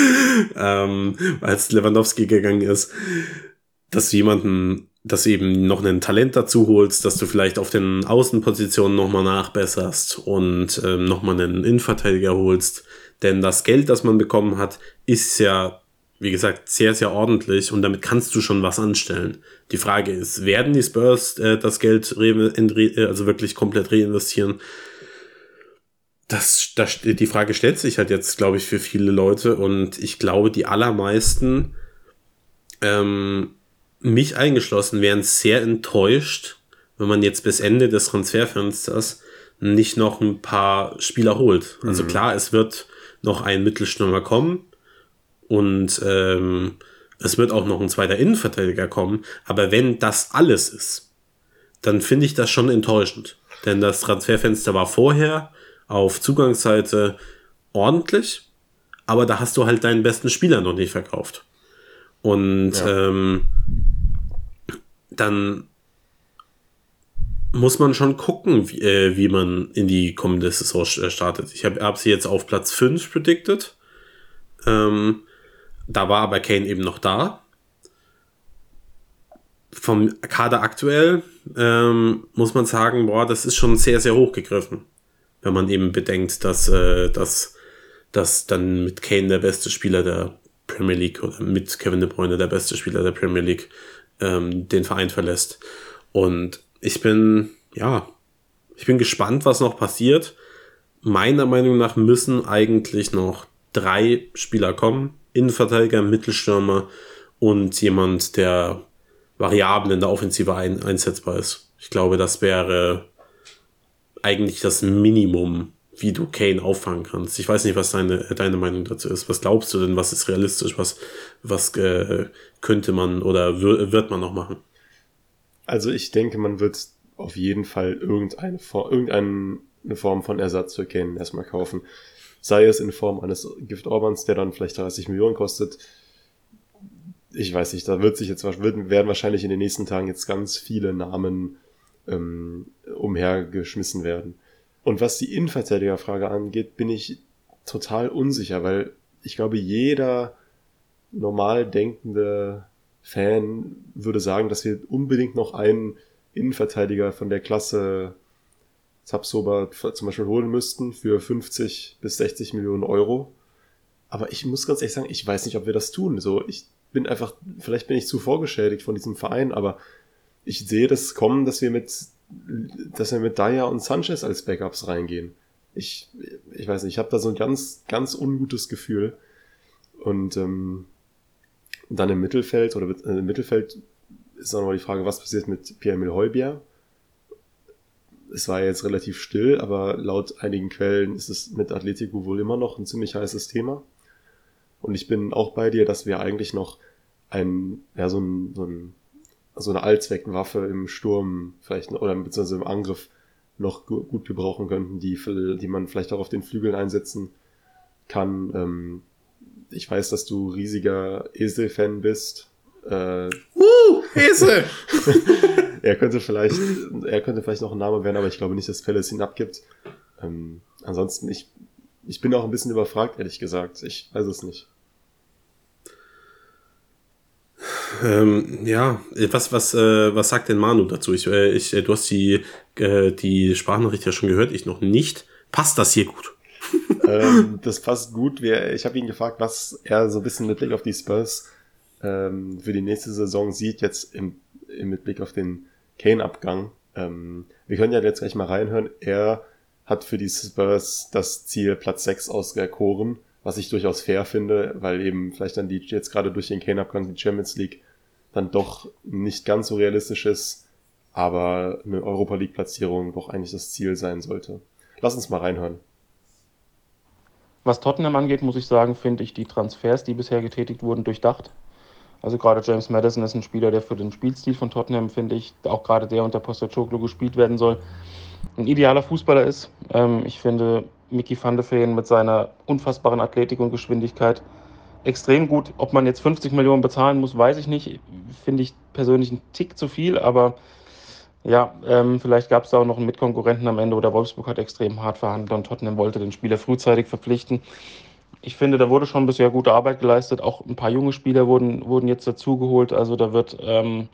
ähm, als Lewandowski gegangen ist, dass du jemanden dass du eben noch ein Talent dazu holst, dass du vielleicht auf den Außenpositionen nochmal nachbesserst und ähm, nochmal einen Innenverteidiger holst. Denn das Geld, das man bekommen hat, ist ja, wie gesagt, sehr, sehr ordentlich und damit kannst du schon was anstellen. Die Frage ist, werden die Spurs äh, das Geld also wirklich komplett reinvestieren? Das, das, die Frage stellt sich halt jetzt, glaube ich, für viele Leute und ich glaube, die allermeisten ähm, mich eingeschlossen, wären sehr enttäuscht, wenn man jetzt bis Ende des Transferfensters nicht noch ein paar Spieler holt. Also mhm. klar, es wird noch ein Mittelstürmer kommen und ähm, es wird auch noch ein zweiter Innenverteidiger kommen. Aber wenn das alles ist, dann finde ich das schon enttäuschend. Denn das Transferfenster war vorher auf Zugangsseite ordentlich, aber da hast du halt deinen besten Spieler noch nicht verkauft. Und ja. ähm, dann muss man schon gucken, wie, äh, wie man in die kommende Saison äh, startet. Ich habe hab sie jetzt auf Platz 5 predicted. Ähm, da war aber Kane eben noch da. Vom Kader aktuell ähm, muss man sagen, boah, das ist schon sehr, sehr hoch gegriffen. Wenn man eben bedenkt, dass, äh, dass, dass dann mit Kane der beste Spieler der Premier League oder mit Kevin De Bruyne der beste Spieler der Premier League ähm, den Verein verlässt. Und ich bin, ja, ich bin gespannt, was noch passiert. Meiner Meinung nach müssen eigentlich noch drei Spieler kommen. Innenverteidiger, Mittelstürmer und jemand, der variabel in der Offensive ein, einsetzbar ist. Ich glaube, das wäre eigentlich das Minimum, wie du Kane auffangen kannst. Ich weiß nicht, was deine, deine Meinung dazu ist. Was glaubst du denn, was ist realistisch, was, was äh, könnte man oder wird man noch machen? Also ich denke, man wird auf jeden Fall irgendeine, Form, irgendeine Form von Ersatz für Kane erstmal kaufen. Sei es in Form eines Gift Orbans, der dann vielleicht 30 Millionen kostet. Ich weiß nicht, da wird sich jetzt werden wahrscheinlich in den nächsten Tagen jetzt ganz viele Namen ähm, umhergeschmissen werden. Und was die Innenverteidigerfrage angeht, bin ich total unsicher, weil ich glaube, jeder normal denkende Fan würde sagen, dass wir unbedingt noch einen Innenverteidiger von der Klasse Zapsoba zum Beispiel holen müssten für 50 bis 60 Millionen Euro. Aber ich muss ganz ehrlich sagen, ich weiß nicht, ob wir das tun. So, ich bin einfach, vielleicht bin ich zu vorgeschädigt von diesem Verein, aber ich sehe das kommen, dass wir mit dass wir mit Daya und Sanchez als Backups reingehen. Ich, ich weiß nicht, ich habe da so ein ganz, ganz ungutes Gefühl. Und ähm, dann im Mittelfeld, oder äh, im Mittelfeld ist auch noch die Frage, was passiert mit Pierre-Emile Heubier? Es war jetzt relativ still, aber laut einigen Quellen ist es mit Atletico wohl immer noch ein ziemlich heißes Thema. Und ich bin auch bei dir, dass wir eigentlich noch ein, ja, so ein, so ein so eine Allzweckwaffe im Sturm vielleicht oder beziehungsweise im Angriff noch gut gebrauchen könnten, die, die man vielleicht auch auf den Flügeln einsetzen kann. Ähm, ich weiß, dass du riesiger Esel-Fan bist. Äh, uh, Esel! er könnte vielleicht, er könnte vielleicht noch ein Name werden, aber ich glaube nicht, dass Palace ihn abgibt. Ähm, ansonsten, ich, ich bin auch ein bisschen überfragt, ehrlich gesagt. Ich weiß es nicht. Ähm, ja, was, was, äh, was sagt denn Manu dazu? Ich, äh, ich, äh, du hast die, äh, die Sprachnachricht ja schon gehört, ich noch nicht. Passt das hier gut? ähm, das passt gut. Ich habe ihn gefragt, was er so ein bisschen mit Blick auf die Spurs ähm, für die nächste Saison sieht, jetzt im, im mit Blick auf den Kane-Abgang. Ähm, wir können ja jetzt gleich mal reinhören. Er hat für die Spurs das Ziel Platz 6 auserkoren, was ich durchaus fair finde, weil eben vielleicht dann die jetzt gerade durch den Kane-Abgang die Champions League dann doch nicht ganz so realistisch ist, aber eine Europa League-Platzierung doch eigentlich das Ziel sein sollte. Lass uns mal reinhören. Was Tottenham angeht, muss ich sagen, finde ich die Transfers, die bisher getätigt wurden, durchdacht. Also gerade James Madison ist ein Spieler, der für den Spielstil von Tottenham, finde ich, auch gerade der unter Postecoglou gespielt werden soll, ein idealer Fußballer ist. Ähm, ich finde Mickey van de Feen mit seiner unfassbaren Athletik und Geschwindigkeit extrem gut. Ob man jetzt 50 Millionen bezahlen muss, weiß ich nicht. Finde ich persönlich einen Tick zu viel, aber ja, ähm, vielleicht gab es da auch noch einen Mitkonkurrenten am Ende oder Wolfsburg hat extrem hart verhandelt und Tottenham wollte den Spieler frühzeitig verpflichten. Ich finde, da wurde schon bisher gute Arbeit geleistet. Auch ein paar junge Spieler wurden, wurden jetzt dazugeholt. Also da wird, ähm,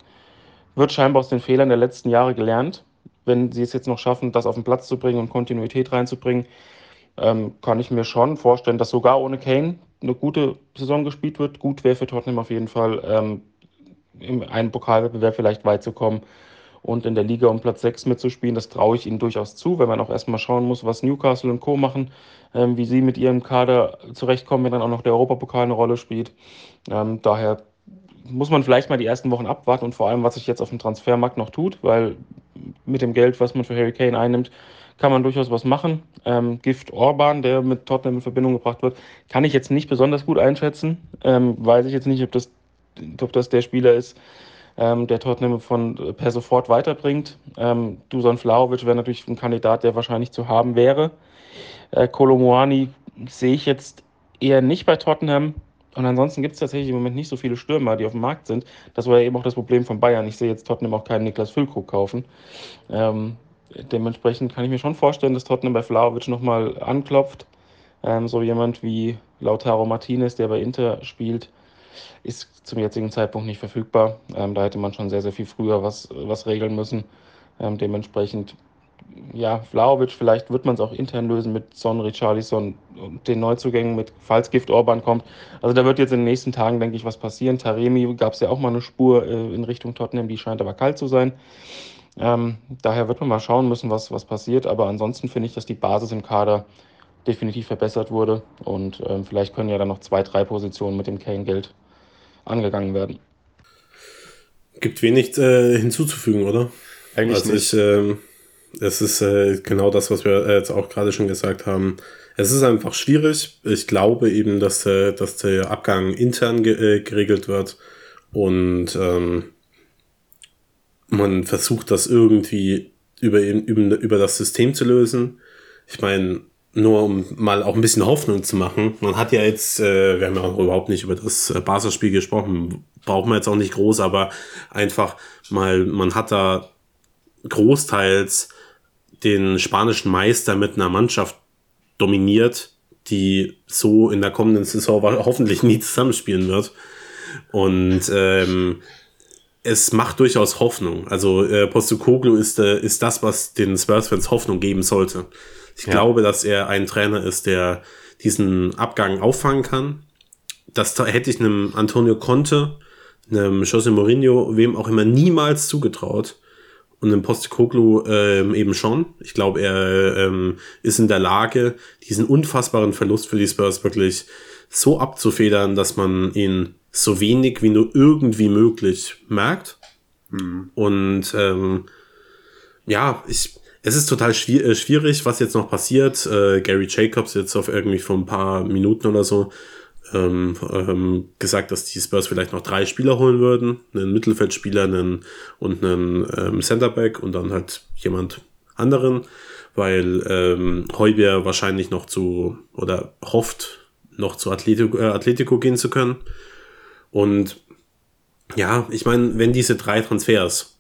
wird scheinbar aus den Fehlern der letzten Jahre gelernt. Wenn sie es jetzt noch schaffen, das auf den Platz zu bringen und Kontinuität reinzubringen, ähm, kann ich mir schon vorstellen, dass sogar ohne Kane eine gute Saison gespielt wird. Gut wäre für Tottenham auf jeden Fall, ähm, in einem Pokalwettbewerb vielleicht weit zu kommen und in der Liga um Platz 6 mitzuspielen. Das traue ich ihnen durchaus zu, wenn man auch erstmal schauen muss, was Newcastle und Co. machen, ähm, wie sie mit ihrem Kader zurechtkommen, wenn dann auch noch der Europapokal eine Rolle spielt. Ähm, daher muss man vielleicht mal die ersten Wochen abwarten und vor allem, was sich jetzt auf dem Transfermarkt noch tut, weil mit dem Geld, was man für Harry Kane einnimmt, kann man durchaus was machen. Ähm, Gift Orban, der mit Tottenham in Verbindung gebracht wird, kann ich jetzt nicht besonders gut einschätzen. Ähm, weiß ich jetzt nicht, ob das, ob das der Spieler ist, ähm, der Tottenham von äh, per sofort weiterbringt. Ähm, Dusan Vlaovic wäre natürlich ein Kandidat, der wahrscheinlich zu haben wäre. Äh, Kolomoani sehe ich jetzt eher nicht bei Tottenham. Und ansonsten gibt es tatsächlich im Moment nicht so viele Stürmer, die auf dem Markt sind. Das war ja eben auch das Problem von Bayern. Ich sehe jetzt Tottenham auch keinen Niklas Füllkrug kaufen. Ähm, dementsprechend kann ich mir schon vorstellen, dass Tottenham bei Vlaovic nochmal anklopft. Ähm, so jemand wie Lautaro Martinez, der bei Inter spielt, ist zum jetzigen Zeitpunkt nicht verfügbar. Ähm, da hätte man schon sehr, sehr viel früher was, was regeln müssen. Ähm, dementsprechend, ja, Vlaovic, vielleicht wird man es auch intern lösen mit Son, Richarlison und den Neuzugängen, mit, falls Gift Orban kommt. Also da wird jetzt in den nächsten Tagen, denke ich, was passieren. Taremi gab es ja auch mal eine Spur äh, in Richtung Tottenham, die scheint aber kalt zu sein. Ähm, daher wird man mal schauen müssen, was, was passiert. Aber ansonsten finde ich, dass die Basis im Kader definitiv verbessert wurde. Und ähm, vielleicht können ja dann noch zwei, drei Positionen mit dem Kane-Geld angegangen werden. Gibt wenig äh, hinzuzufügen, oder? Eigentlich also nicht. Ich, äh, es ist äh, genau das, was wir jetzt auch gerade schon gesagt haben. Es ist einfach schwierig. Ich glaube eben, dass, äh, dass der Abgang intern ge äh, geregelt wird und ähm, man versucht das irgendwie über, über, über das System zu lösen. Ich meine, nur um mal auch ein bisschen Hoffnung zu machen. Man hat ja jetzt, äh, wir haben ja auch überhaupt nicht über das äh, Barca-Spiel gesprochen, braucht man jetzt auch nicht groß, aber einfach mal, man hat da großteils den spanischen Meister mit einer Mannschaft dominiert, die so in der kommenden Saison hoffentlich nie zusammenspielen wird. Und ähm, es macht durchaus Hoffnung. Also äh, Postecoglou ist, äh, ist das, was den Spurs-Fans Hoffnung geben sollte. Ich ja. glaube, dass er ein Trainer ist, der diesen Abgang auffangen kann. Das hätte ich einem Antonio Conte, einem Jose Mourinho, wem auch immer niemals zugetraut. Und einem Postecoglou ähm, eben schon. Ich glaube, er ähm, ist in der Lage, diesen unfassbaren Verlust für die Spurs wirklich so abzufedern, dass man ihn so wenig wie nur irgendwie möglich merkt. Mhm. Und ähm, ja, ich, es ist total äh, schwierig, was jetzt noch passiert. Äh, Gary Jacobs jetzt auf irgendwie vor ein paar Minuten oder so ähm, ähm, gesagt, dass die Spurs vielleicht noch drei Spieler holen würden. Einen Mittelfeldspieler einen, und einen ähm, Centerback und dann halt jemand anderen, weil ähm, Heubier wahrscheinlich noch zu oder hofft, noch zu Atletico, äh, Atletico gehen zu können. Und ja, ich meine, wenn diese drei Transfers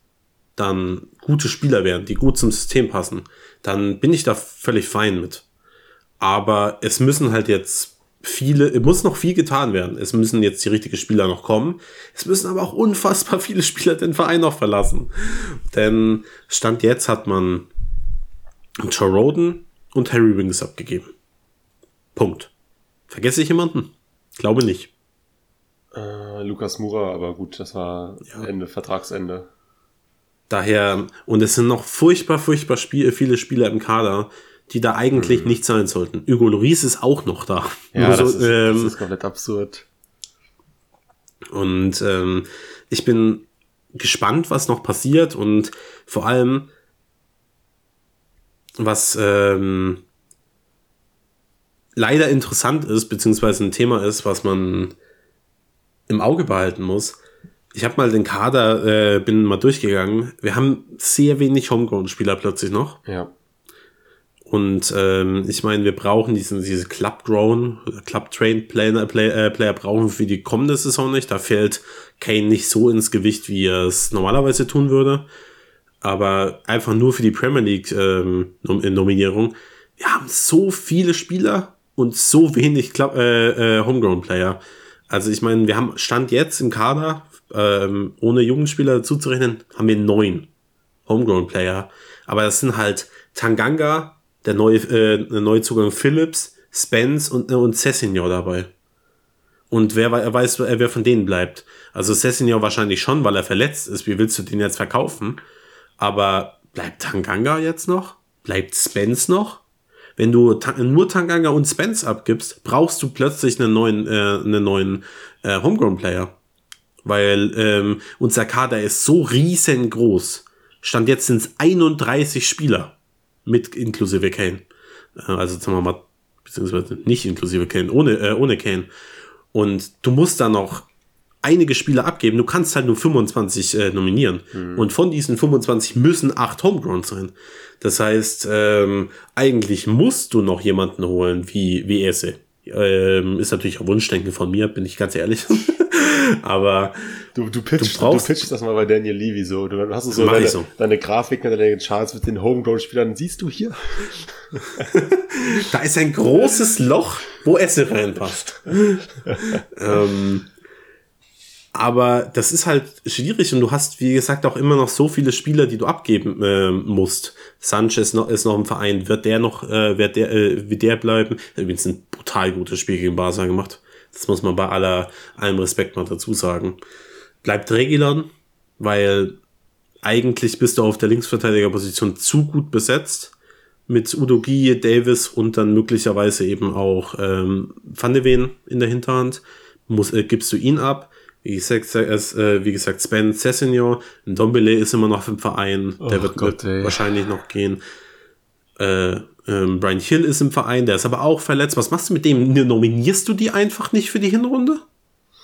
dann gute Spieler wären, die gut zum System passen, dann bin ich da völlig fein mit. Aber es müssen halt jetzt viele, es muss noch viel getan werden. Es müssen jetzt die richtigen Spieler noch kommen. Es müssen aber auch unfassbar viele Spieler den Verein noch verlassen. Denn Stand jetzt hat man Joe Roden und Harry Wings abgegeben. Punkt. Vergesse ich jemanden? Glaube nicht. Äh, Lukas Mura, aber gut, das war ja. Ende, Vertragsende. Daher, und es sind noch furchtbar, furchtbar Spiel, viele Spieler im Kader, die da eigentlich mhm. nicht sein sollten. Hugo Loris ist auch noch da. Ja, so, das, ist, ähm, das ist komplett absurd. Und ähm, ich bin gespannt, was noch passiert und vor allem, was ähm, leider interessant ist, beziehungsweise ein Thema ist, was man im Auge behalten muss. Ich habe mal den Kader, äh, bin mal durchgegangen. Wir haben sehr wenig Homegrown-Spieler plötzlich noch. Ja. Und ähm, ich meine, wir brauchen diesen, diese Club-Grown, Club-Trained Player, Player, äh, Player brauchen wir für die kommende Saison nicht. Da fällt Kane nicht so ins Gewicht, wie er es normalerweise tun würde. Aber einfach nur für die Premier League ähm, Nominierung. Wir haben so viele Spieler und so wenig Club, äh, äh, Homegrown-Player. Also ich meine, wir haben Stand jetzt im Kader, ähm, ohne Jugendspieler zuzurechnen, haben wir neun Homegrown-Player. Aber das sind halt Tanganga, der neue, äh, Neuzugang Phillips, Spence und, äh, und Cessignon dabei. Und wer weiß, wer von denen bleibt. Also Cessignon wahrscheinlich schon, weil er verletzt ist. Wie willst du den jetzt verkaufen? Aber bleibt Tanganga jetzt noch? Bleibt Spence noch? Wenn du nur Tanganga und Spence abgibst, brauchst du plötzlich einen neuen, äh, einen neuen äh, Homegrown-Player. Weil ähm, unser Kader ist so riesengroß. Stand jetzt sind es 31 Spieler mit inklusive Kane. Äh, also sagen wir mal, beziehungsweise nicht inklusive Kane, ohne, äh, ohne Kane. Und du musst da noch einige Spieler abgeben. Du kannst halt nur 25 äh, nominieren. Mhm. Und von diesen 25 müssen acht Homegrown sein. Das heißt, ähm, eigentlich musst du noch jemanden holen wie, wie Esse. Ähm, ist natürlich auch Wunschdenken von mir, bin ich ganz ehrlich. Aber du, du, pitchst, du, du pitchst das mal bei Daniel Levy so. Du hast so deine, so. deine Grafiken, deine Charts mit den Homegrown-Spielern. Siehst du hier? da ist ein großes Loch, wo Esse reinpasst. ähm, aber das ist halt schwierig und du hast, wie gesagt, auch immer noch so viele Spieler, die du abgeben äh, musst. Sanchez noch, ist noch im Verein. Wird der noch, äh, wird der, äh, wie der bleiben? Übrigens ein brutal gutes Spiel gegen Barca gemacht. Das muss man bei aller, allem Respekt mal dazu sagen. Bleibt Regilon, weil eigentlich bist du auf der Linksverteidigerposition zu gut besetzt. Mit Udo Gie, Davis und dann möglicherweise eben auch ähm, Van de Ven in der Hinterhand. Muss, äh, gibst du ihn ab wie gesagt, äh, wie gesagt Sven Cessignon, Dombele ist immer noch im Verein, der oh wird Gott, wahrscheinlich noch gehen. Äh, ähm, Brian Hill ist im Verein, der ist aber auch verletzt. Was machst du mit dem? Nominierst du die einfach nicht für die Hinrunde?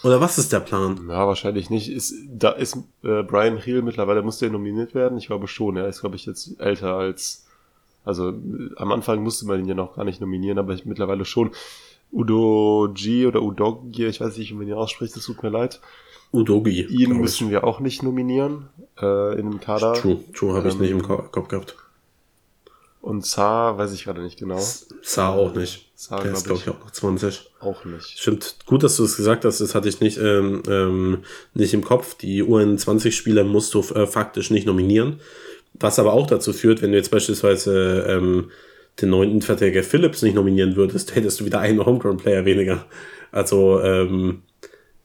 Oder was ist der Plan? Ja, wahrscheinlich nicht. Ist, da ist äh, Brian Hill mittlerweile, muss der nominiert werden? Ich glaube schon. Er ist, glaube ich, jetzt älter als. Also am Anfang musste man ihn ja noch gar nicht nominieren, aber ich mittlerweile schon. Udogi oder Udogi, ich weiß nicht, wie man ihn ausspricht, es tut mir leid. Udogi. Ihn müssen ich. wir auch nicht nominieren äh, in dem Kader. True, True habe ähm, ich nicht im Kopf gehabt. Und Saar weiß ich gerade nicht genau. Saar auch nicht. Saar, Der ist, glaube ich, auch noch 20. Auch nicht. Stimmt. Gut, dass du es gesagt hast. Das hatte ich nicht, ähm, ähm, nicht im Kopf. Die UN-20-Spieler musst du äh, faktisch nicht nominieren. Was aber auch dazu führt, wenn du jetzt beispielsweise ähm, den neunten Verteidiger Phillips nicht nominieren würdest, hättest du wieder einen Homegrown-Player weniger. Also, ähm,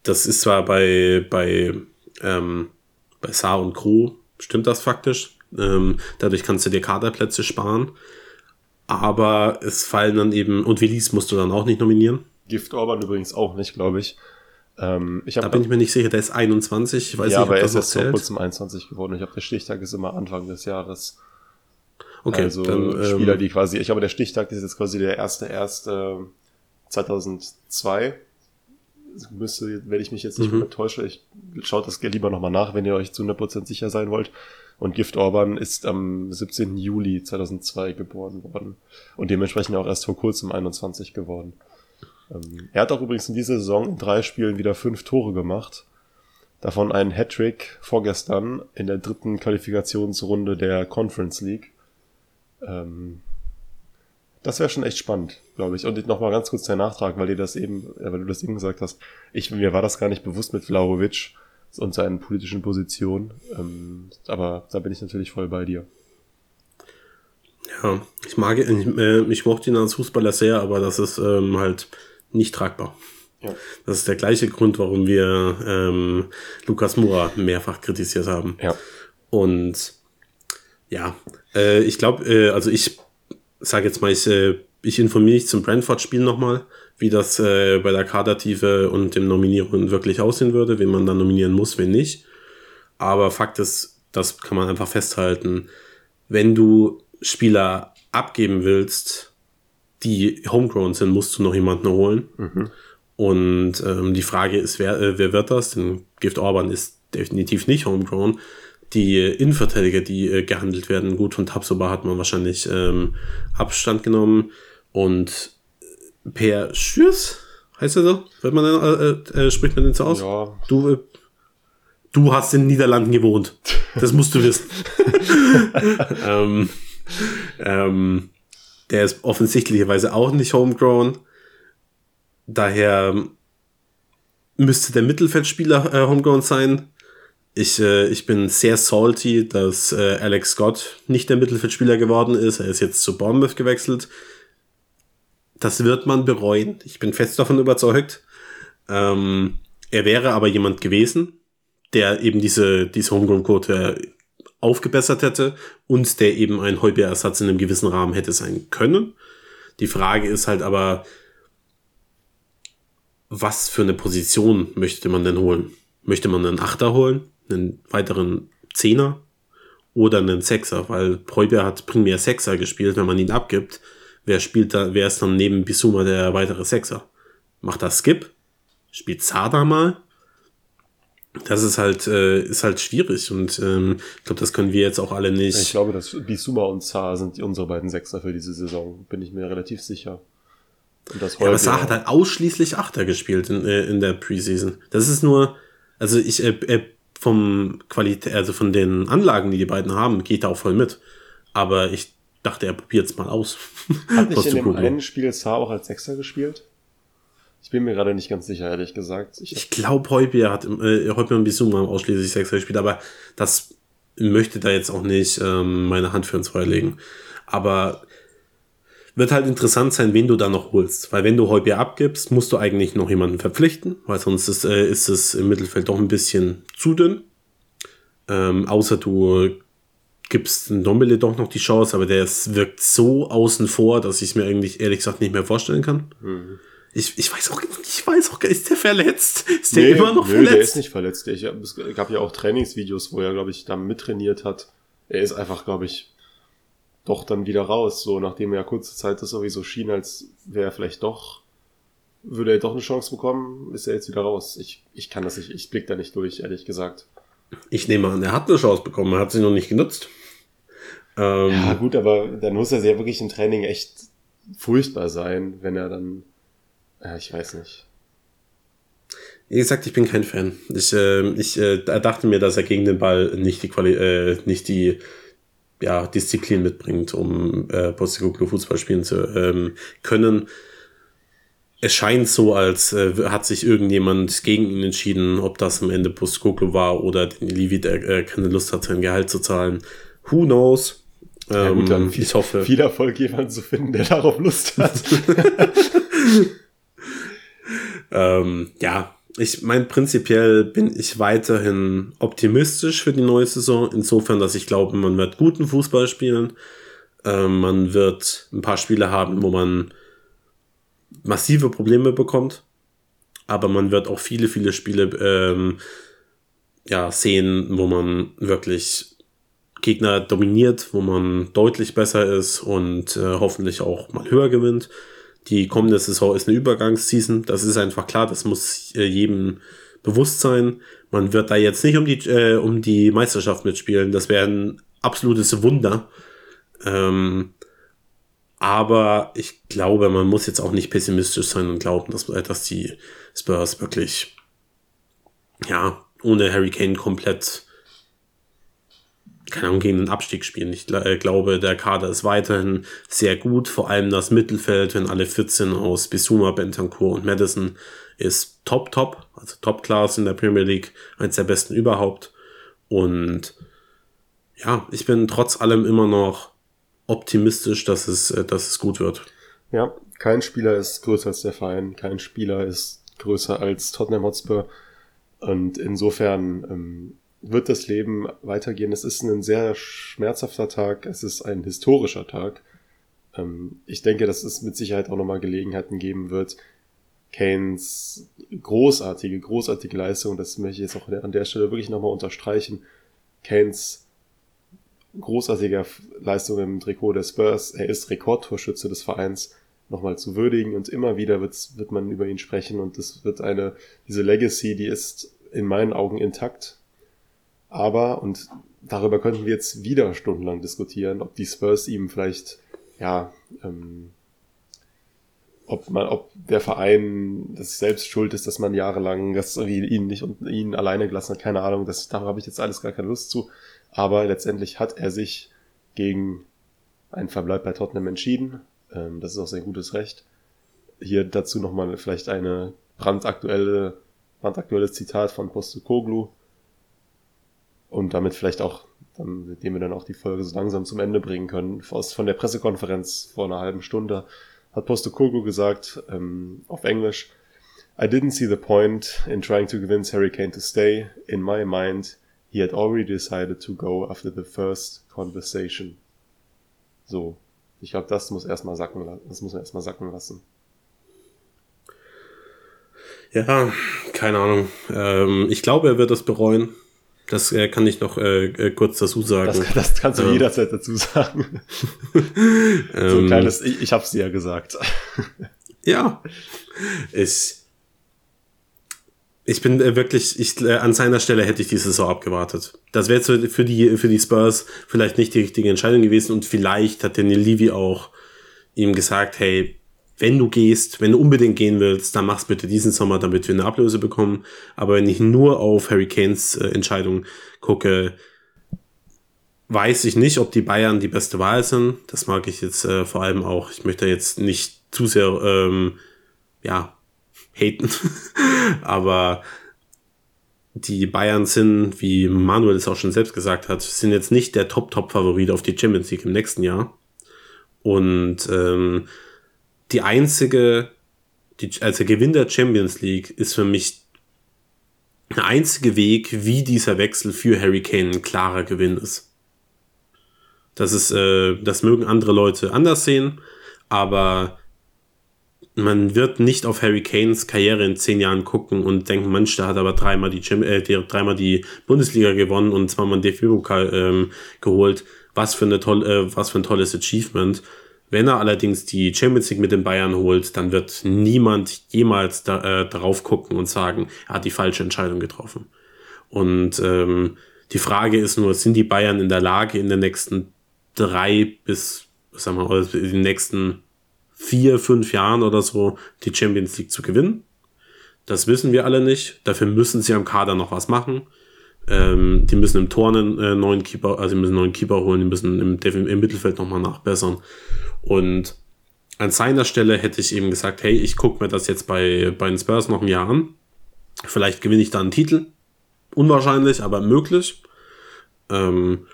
das ist zwar bei, bei, ähm, bei Saar und Crew, stimmt das faktisch. Ähm, dadurch kannst du dir Kaderplätze sparen. Aber es fallen dann eben, und Willis musst du dann auch nicht nominieren. Gift Orban übrigens auch nicht, glaube ich. Ähm, ich da bin ich mir nicht sicher, der ist 21. Ich weiß ja, nicht, aber er ist jetzt vor kurzem 21 geworden. Ich glaube, der Stichtag ist immer Anfang des Jahres. Okay, also dann, Spieler, ähm, die quasi, ich glaube, der Stichtag ist jetzt quasi der erste, erste 2002. Müsste, wenn ich mich jetzt nicht mhm. täusche, ich schaut das lieber nochmal nach, wenn ihr euch zu 100% sicher sein wollt. Und Gift Orban ist am 17. Juli 2002 geboren worden. Und dementsprechend auch erst vor kurzem 21 geworden. Ähm, er hat auch übrigens in dieser Saison in drei Spielen wieder fünf Tore gemacht. Davon einen Hattrick vorgestern in der dritten Qualifikationsrunde der Conference League. Ähm, das wäre schon echt spannend, glaube ich. Und nochmal ganz kurz der Nachtrag, weil dir das eben, weil du das eben gesagt hast. Ich, mir war das gar nicht bewusst mit Vlaovic und seinen politischen Positionen. Ähm, aber da bin ich natürlich voll bei dir. Ja, ich mag ich, äh, ich mochte ihn als Fußballer sehr, aber das ist ähm, halt nicht tragbar. Ja. Das ist der gleiche Grund, warum wir ähm, Lukas Mura mehrfach kritisiert haben. Ja. Und ja, äh, ich glaube, äh, also ich sage jetzt mal, ich, äh, ich informiere mich zum Brentford-Spiel nochmal, wie das äh, bei der Kadertiefe und dem Nominieren wirklich aussehen würde, wen man dann nominieren muss, wen nicht. Aber Fakt ist, das kann man einfach festhalten, wenn du Spieler abgeben willst, die homegrown sind, musst du noch jemanden holen. Mhm. Und ähm, die Frage ist, wer, äh, wer wird das? Denn Gift Orban ist definitiv nicht homegrown. Die Innenverteidiger, die äh, gehandelt werden, gut, von Tabsoba hat man wahrscheinlich ähm, Abstand genommen. Und Per Schürs, heißt er so? Wird man, äh, äh, spricht man den so aus? Ja. Du, äh, du hast in den Niederlanden gewohnt. Das musst du wissen. ähm, ähm, der ist offensichtlicherweise auch nicht homegrown. Daher müsste der Mittelfeldspieler äh, homegrown sein. Ich, äh, ich bin sehr salty, dass äh, Alex Scott nicht der Mittelfeldspieler geworden ist. Er ist jetzt zu Bournemouth gewechselt. Das wird man bereuen. Ich bin fest davon überzeugt. Ähm, er wäre aber jemand gewesen, der eben diese, diese Homegrown-Quote aufgebessert hätte und der eben ein Heubeersatz in einem gewissen Rahmen hätte sein können. Die Frage ist halt aber, was für eine Position möchte man denn holen? Möchte man einen Achter holen, einen weiteren Zehner oder einen Sechser? Weil Heuber hat primär Sechser gespielt, wenn man ihn abgibt. Wer spielt da, wer ist dann neben Bisuma der weitere Sechser? Macht das Skip? Spielt Zada mal? das ist halt, äh, ist halt schwierig und ähm, ich glaube, das können wir jetzt auch alle nicht. Ich glaube, dass Bisuma und Saar sind unsere beiden Sechser für diese Saison, bin ich mir relativ sicher. Und das ja, aber Saar hat halt ausschließlich Achter gespielt in, äh, in der Preseason. Das ist nur, also ich, äh, äh, vom Qualität, also von den Anlagen, die die beiden haben, geht da auch voll mit. Aber ich dachte, er probiert es mal aus. Hat nicht in dem einen Spiel Saar auch als Sechser gespielt? Ich bin mir gerade nicht ganz sicher, ehrlich gesagt. Ich, ich glaube, Heubier hat äh, Heubier und Bisuma ausschließlich Sechser gespielt, aber das möchte da jetzt auch nicht ähm, meine Hand für ins Feuer legen. Aber wird halt interessant sein, wen du da noch holst. Weil wenn du Heubier abgibst, musst du eigentlich noch jemanden verpflichten, weil sonst ist, äh, ist es im Mittelfeld doch ein bisschen zu dünn. Ähm, außer du gibst Dombele doch noch die Chance, aber der ist, wirkt so außen vor, dass ich es mir eigentlich ehrlich gesagt nicht mehr vorstellen kann. Mhm. Ich, ich weiß auch, ich weiß auch, ist der verletzt? Ist der nee, immer noch nö, verletzt? der ist nicht verletzt. Ich, es gab ja auch Trainingsvideos, wo er, glaube ich, da mittrainiert hat. Er ist einfach, glaube ich, doch dann wieder raus. So, nachdem er kurze Zeit das sowieso schien, als wäre er vielleicht doch, würde er doch eine Chance bekommen, ist er jetzt wieder raus. Ich, ich kann das nicht, ich blick da nicht durch, ehrlich gesagt. Ich nehme an, er hat eine Chance bekommen, er hat sie noch nicht genutzt. Ähm, ja, gut, aber dann muss er sehr wirklich im Training echt furchtbar sein, wenn er dann ja, ich weiß nicht. Wie gesagt, ich bin kein Fan. Ich, äh, ich äh, dachte mir, dass er gegen den Ball nicht die Quali äh, nicht die ja, Disziplin mitbringt, um äh, Postecoglou Fußball spielen zu ähm, können. Es scheint so, als äh, hat sich irgendjemand gegen ihn entschieden, ob das am Ende Postecoglou war oder den Livi, der äh, keine Lust hat, sein Gehalt zu zahlen. Who knows? Ja, gut, dann ähm, viel, ich hoffe. Viel Erfolg, jemanden zu finden, der darauf Lust hat. Ähm, ja, ich meine, prinzipiell bin ich weiterhin optimistisch für die neue Saison, insofern, dass ich glaube, man wird guten Fußball spielen. Ähm, man wird ein paar Spiele haben, wo man massive Probleme bekommt. Aber man wird auch viele, viele Spiele ähm, ja, sehen, wo man wirklich Gegner dominiert, wo man deutlich besser ist und äh, hoffentlich auch mal höher gewinnt. Die kommende Saison ist eine Übergangsseason. Das ist einfach klar. Das muss äh, jedem bewusst sein. Man wird da jetzt nicht um die, äh, um die Meisterschaft mitspielen. Das wäre ein absolutes Wunder. Ähm, aber ich glaube, man muss jetzt auch nicht pessimistisch sein und glauben, dass, dass die Spurs wirklich, ja, ohne Harry Kane komplett keine Ahnung, gegen den Abstieg spielen. Ich äh, glaube, der Kader ist weiterhin sehr gut. Vor allem das Mittelfeld, wenn alle 14 aus Bisuma, Bentancur und Madison ist top, top. Also top Class in der Premier League. Eins der besten überhaupt. Und ja, ich bin trotz allem immer noch optimistisch, dass es, äh, dass es gut wird. Ja, kein Spieler ist größer als der Verein, kein Spieler ist größer als Tottenham Hotspur. Und insofern ähm, wird das Leben weitergehen. Es ist ein sehr schmerzhafter Tag, es ist ein historischer Tag. Ähm, ich denke, dass es mit Sicherheit auch nochmal Gelegenheiten geben wird, Kanes großartige, großartige Leistung, das möchte ich jetzt auch an der Stelle wirklich nochmal unterstreichen. Kanes großartige Leistung im Trikot der Spurs. Er ist Rekordtorschütze des Vereins nochmal zu würdigen und immer wieder wird, man über ihn sprechen und es wird eine, diese Legacy, die ist in meinen Augen intakt. Aber, und darüber könnten wir jetzt wieder stundenlang diskutieren, ob die Spurs ihm vielleicht, ja, ähm, ob man, ob der Verein das selbst schuld ist, dass man jahrelang das ihn nicht und ihn alleine gelassen hat, keine Ahnung, das, darauf habe ich jetzt alles gar keine Lust zu. Aber letztendlich hat er sich gegen einen Verbleib bei Tottenham entschieden. Ähm, das ist auch sein gutes Recht. Hier dazu nochmal vielleicht eine brandaktuelle, brandaktuelles Zitat von Postokoglu. Und damit vielleicht auch, dann, mit dem wir dann auch die Folge so langsam zum Ende bringen können, aus, von der Pressekonferenz vor einer halben Stunde hat Postecoglou gesagt ähm, auf Englisch, I didn't see the point in trying to convince Harry Kane to stay. In my mind, he had already decided to go after the first conversation. So. Ich glaube, das muss erstmal sacken lassen. Das muss man erstmal sacken lassen. Ja, keine Ahnung. Ähm, ich glaube, er wird das bereuen. Das äh, kann ich noch äh, äh kurz dazu sagen. Das, das kannst du ähm. jederzeit dazu sagen. so ein ähm. kleines, ich, ich hab's dir ja gesagt. ja. Ich, ich bin äh, wirklich, ich, äh, an seiner Stelle hätte ich die Saison abgewartet. Das wäre für die, für die Spurs vielleicht nicht die richtige Entscheidung gewesen und vielleicht hat der Neil Levy auch ihm gesagt, hey, wenn du gehst, wenn du unbedingt gehen willst, dann mach's bitte diesen Sommer, damit wir eine Ablöse bekommen. Aber wenn ich nur auf Harry Kanes äh, Entscheidung gucke, weiß ich nicht, ob die Bayern die beste Wahl sind. Das mag ich jetzt äh, vor allem auch. Ich möchte jetzt nicht zu sehr, ähm, ja, haten. Aber die Bayern sind, wie Manuel es auch schon selbst gesagt hat, sind jetzt nicht der Top-Top-Favorit auf die Champions League im nächsten Jahr. Und ähm, die einzige, die, also Gewinn der Champions League ist für mich der einzige Weg, wie dieser Wechsel für Harry Kane ein klarer Gewinn ist. Das ist, äh, das mögen andere Leute anders sehen, aber man wird nicht auf Harry Kanes Karriere in zehn Jahren gucken und denken, Mensch, der hat aber dreimal die, äh, dreimal die Bundesliga gewonnen und zweimal den DFB-Pokal ähm, geholt. Was für, eine tolle, äh, was für ein tolles Achievement. Wenn er allerdings die Champions League mit den Bayern holt, dann wird niemand jemals da, äh, darauf gucken und sagen, er hat die falsche Entscheidung getroffen. Und ähm, die Frage ist nur, sind die Bayern in der Lage, in den nächsten drei bis, sagen wir mal, in den nächsten vier, fünf Jahren oder so die Champions League zu gewinnen? Das wissen wir alle nicht. Dafür müssen sie am Kader noch was machen. Ähm, die müssen im Tor einen äh, neuen Keeper, also die müssen einen neuen Keeper holen, die müssen im, im Mittelfeld nochmal nachbessern. Und an seiner Stelle hätte ich eben gesagt, hey, ich gucke mir das jetzt bei, bei den Spurs noch ein Jahr an. Vielleicht gewinne ich da einen Titel. Unwahrscheinlich, aber möglich. Ähm,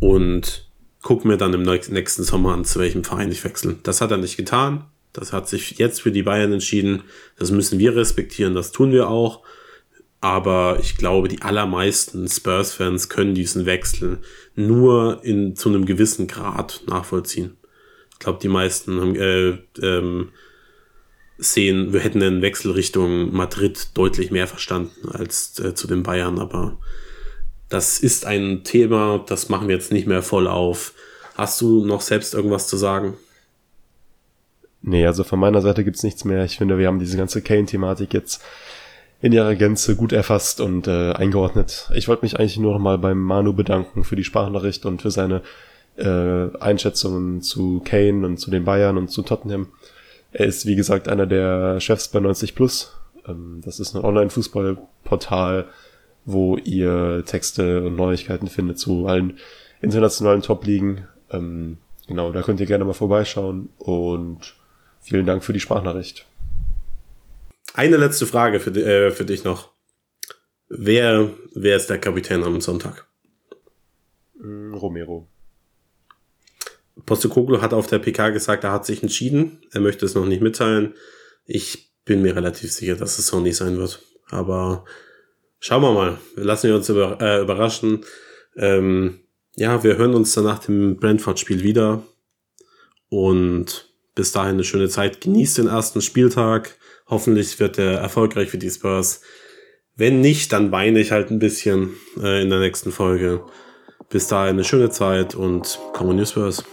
und gucke mir dann im nächsten Sommer an, zu welchem Verein ich wechsle. Das hat er nicht getan. Das hat sich jetzt für die Bayern entschieden. Das müssen wir respektieren. Das tun wir auch. Aber ich glaube, die allermeisten Spurs-Fans können diesen Wechsel nur in, zu einem gewissen Grad nachvollziehen glaube, die meisten haben, äh, ähm, sehen, wir hätten den Wechsel Richtung Madrid deutlich mehr verstanden als äh, zu den Bayern, aber das ist ein Thema, das machen wir jetzt nicht mehr voll auf. Hast du noch selbst irgendwas zu sagen? Nee, also von meiner Seite gibt's nichts mehr. Ich finde, wir haben diese ganze Kane-Thematik jetzt in ihrer Gänze gut erfasst und äh, eingeordnet. Ich wollte mich eigentlich nur noch mal beim Manu bedanken für die Sprachnachricht und für seine äh, Einschätzungen zu Kane und zu den Bayern und zu Tottenham. Er ist, wie gesagt, einer der Chefs bei 90 Plus. Ähm, das ist ein Online-Fußballportal, wo ihr Texte und Neuigkeiten findet zu allen internationalen Top-Ligen. Ähm, genau, da könnt ihr gerne mal vorbeischauen und vielen Dank für die Sprachnachricht. Eine letzte Frage für, äh, für dich noch. Wer, wer ist der Kapitän am Sonntag? Mm, Romero. Postecoglou hat auf der PK gesagt, er hat sich entschieden. Er möchte es noch nicht mitteilen. Ich bin mir relativ sicher, dass es so nicht sein wird. Aber schauen wir mal. Wir lassen uns über, äh, überraschen. Ähm, ja, wir hören uns dann nach dem Brentford-Spiel wieder. Und bis dahin eine schöne Zeit. Genießt den ersten Spieltag. Hoffentlich wird er erfolgreich für die Spurs. Wenn nicht, dann weine ich halt ein bisschen äh, in der nächsten Folge. Bis dahin eine schöne Zeit und Come on, Spurs.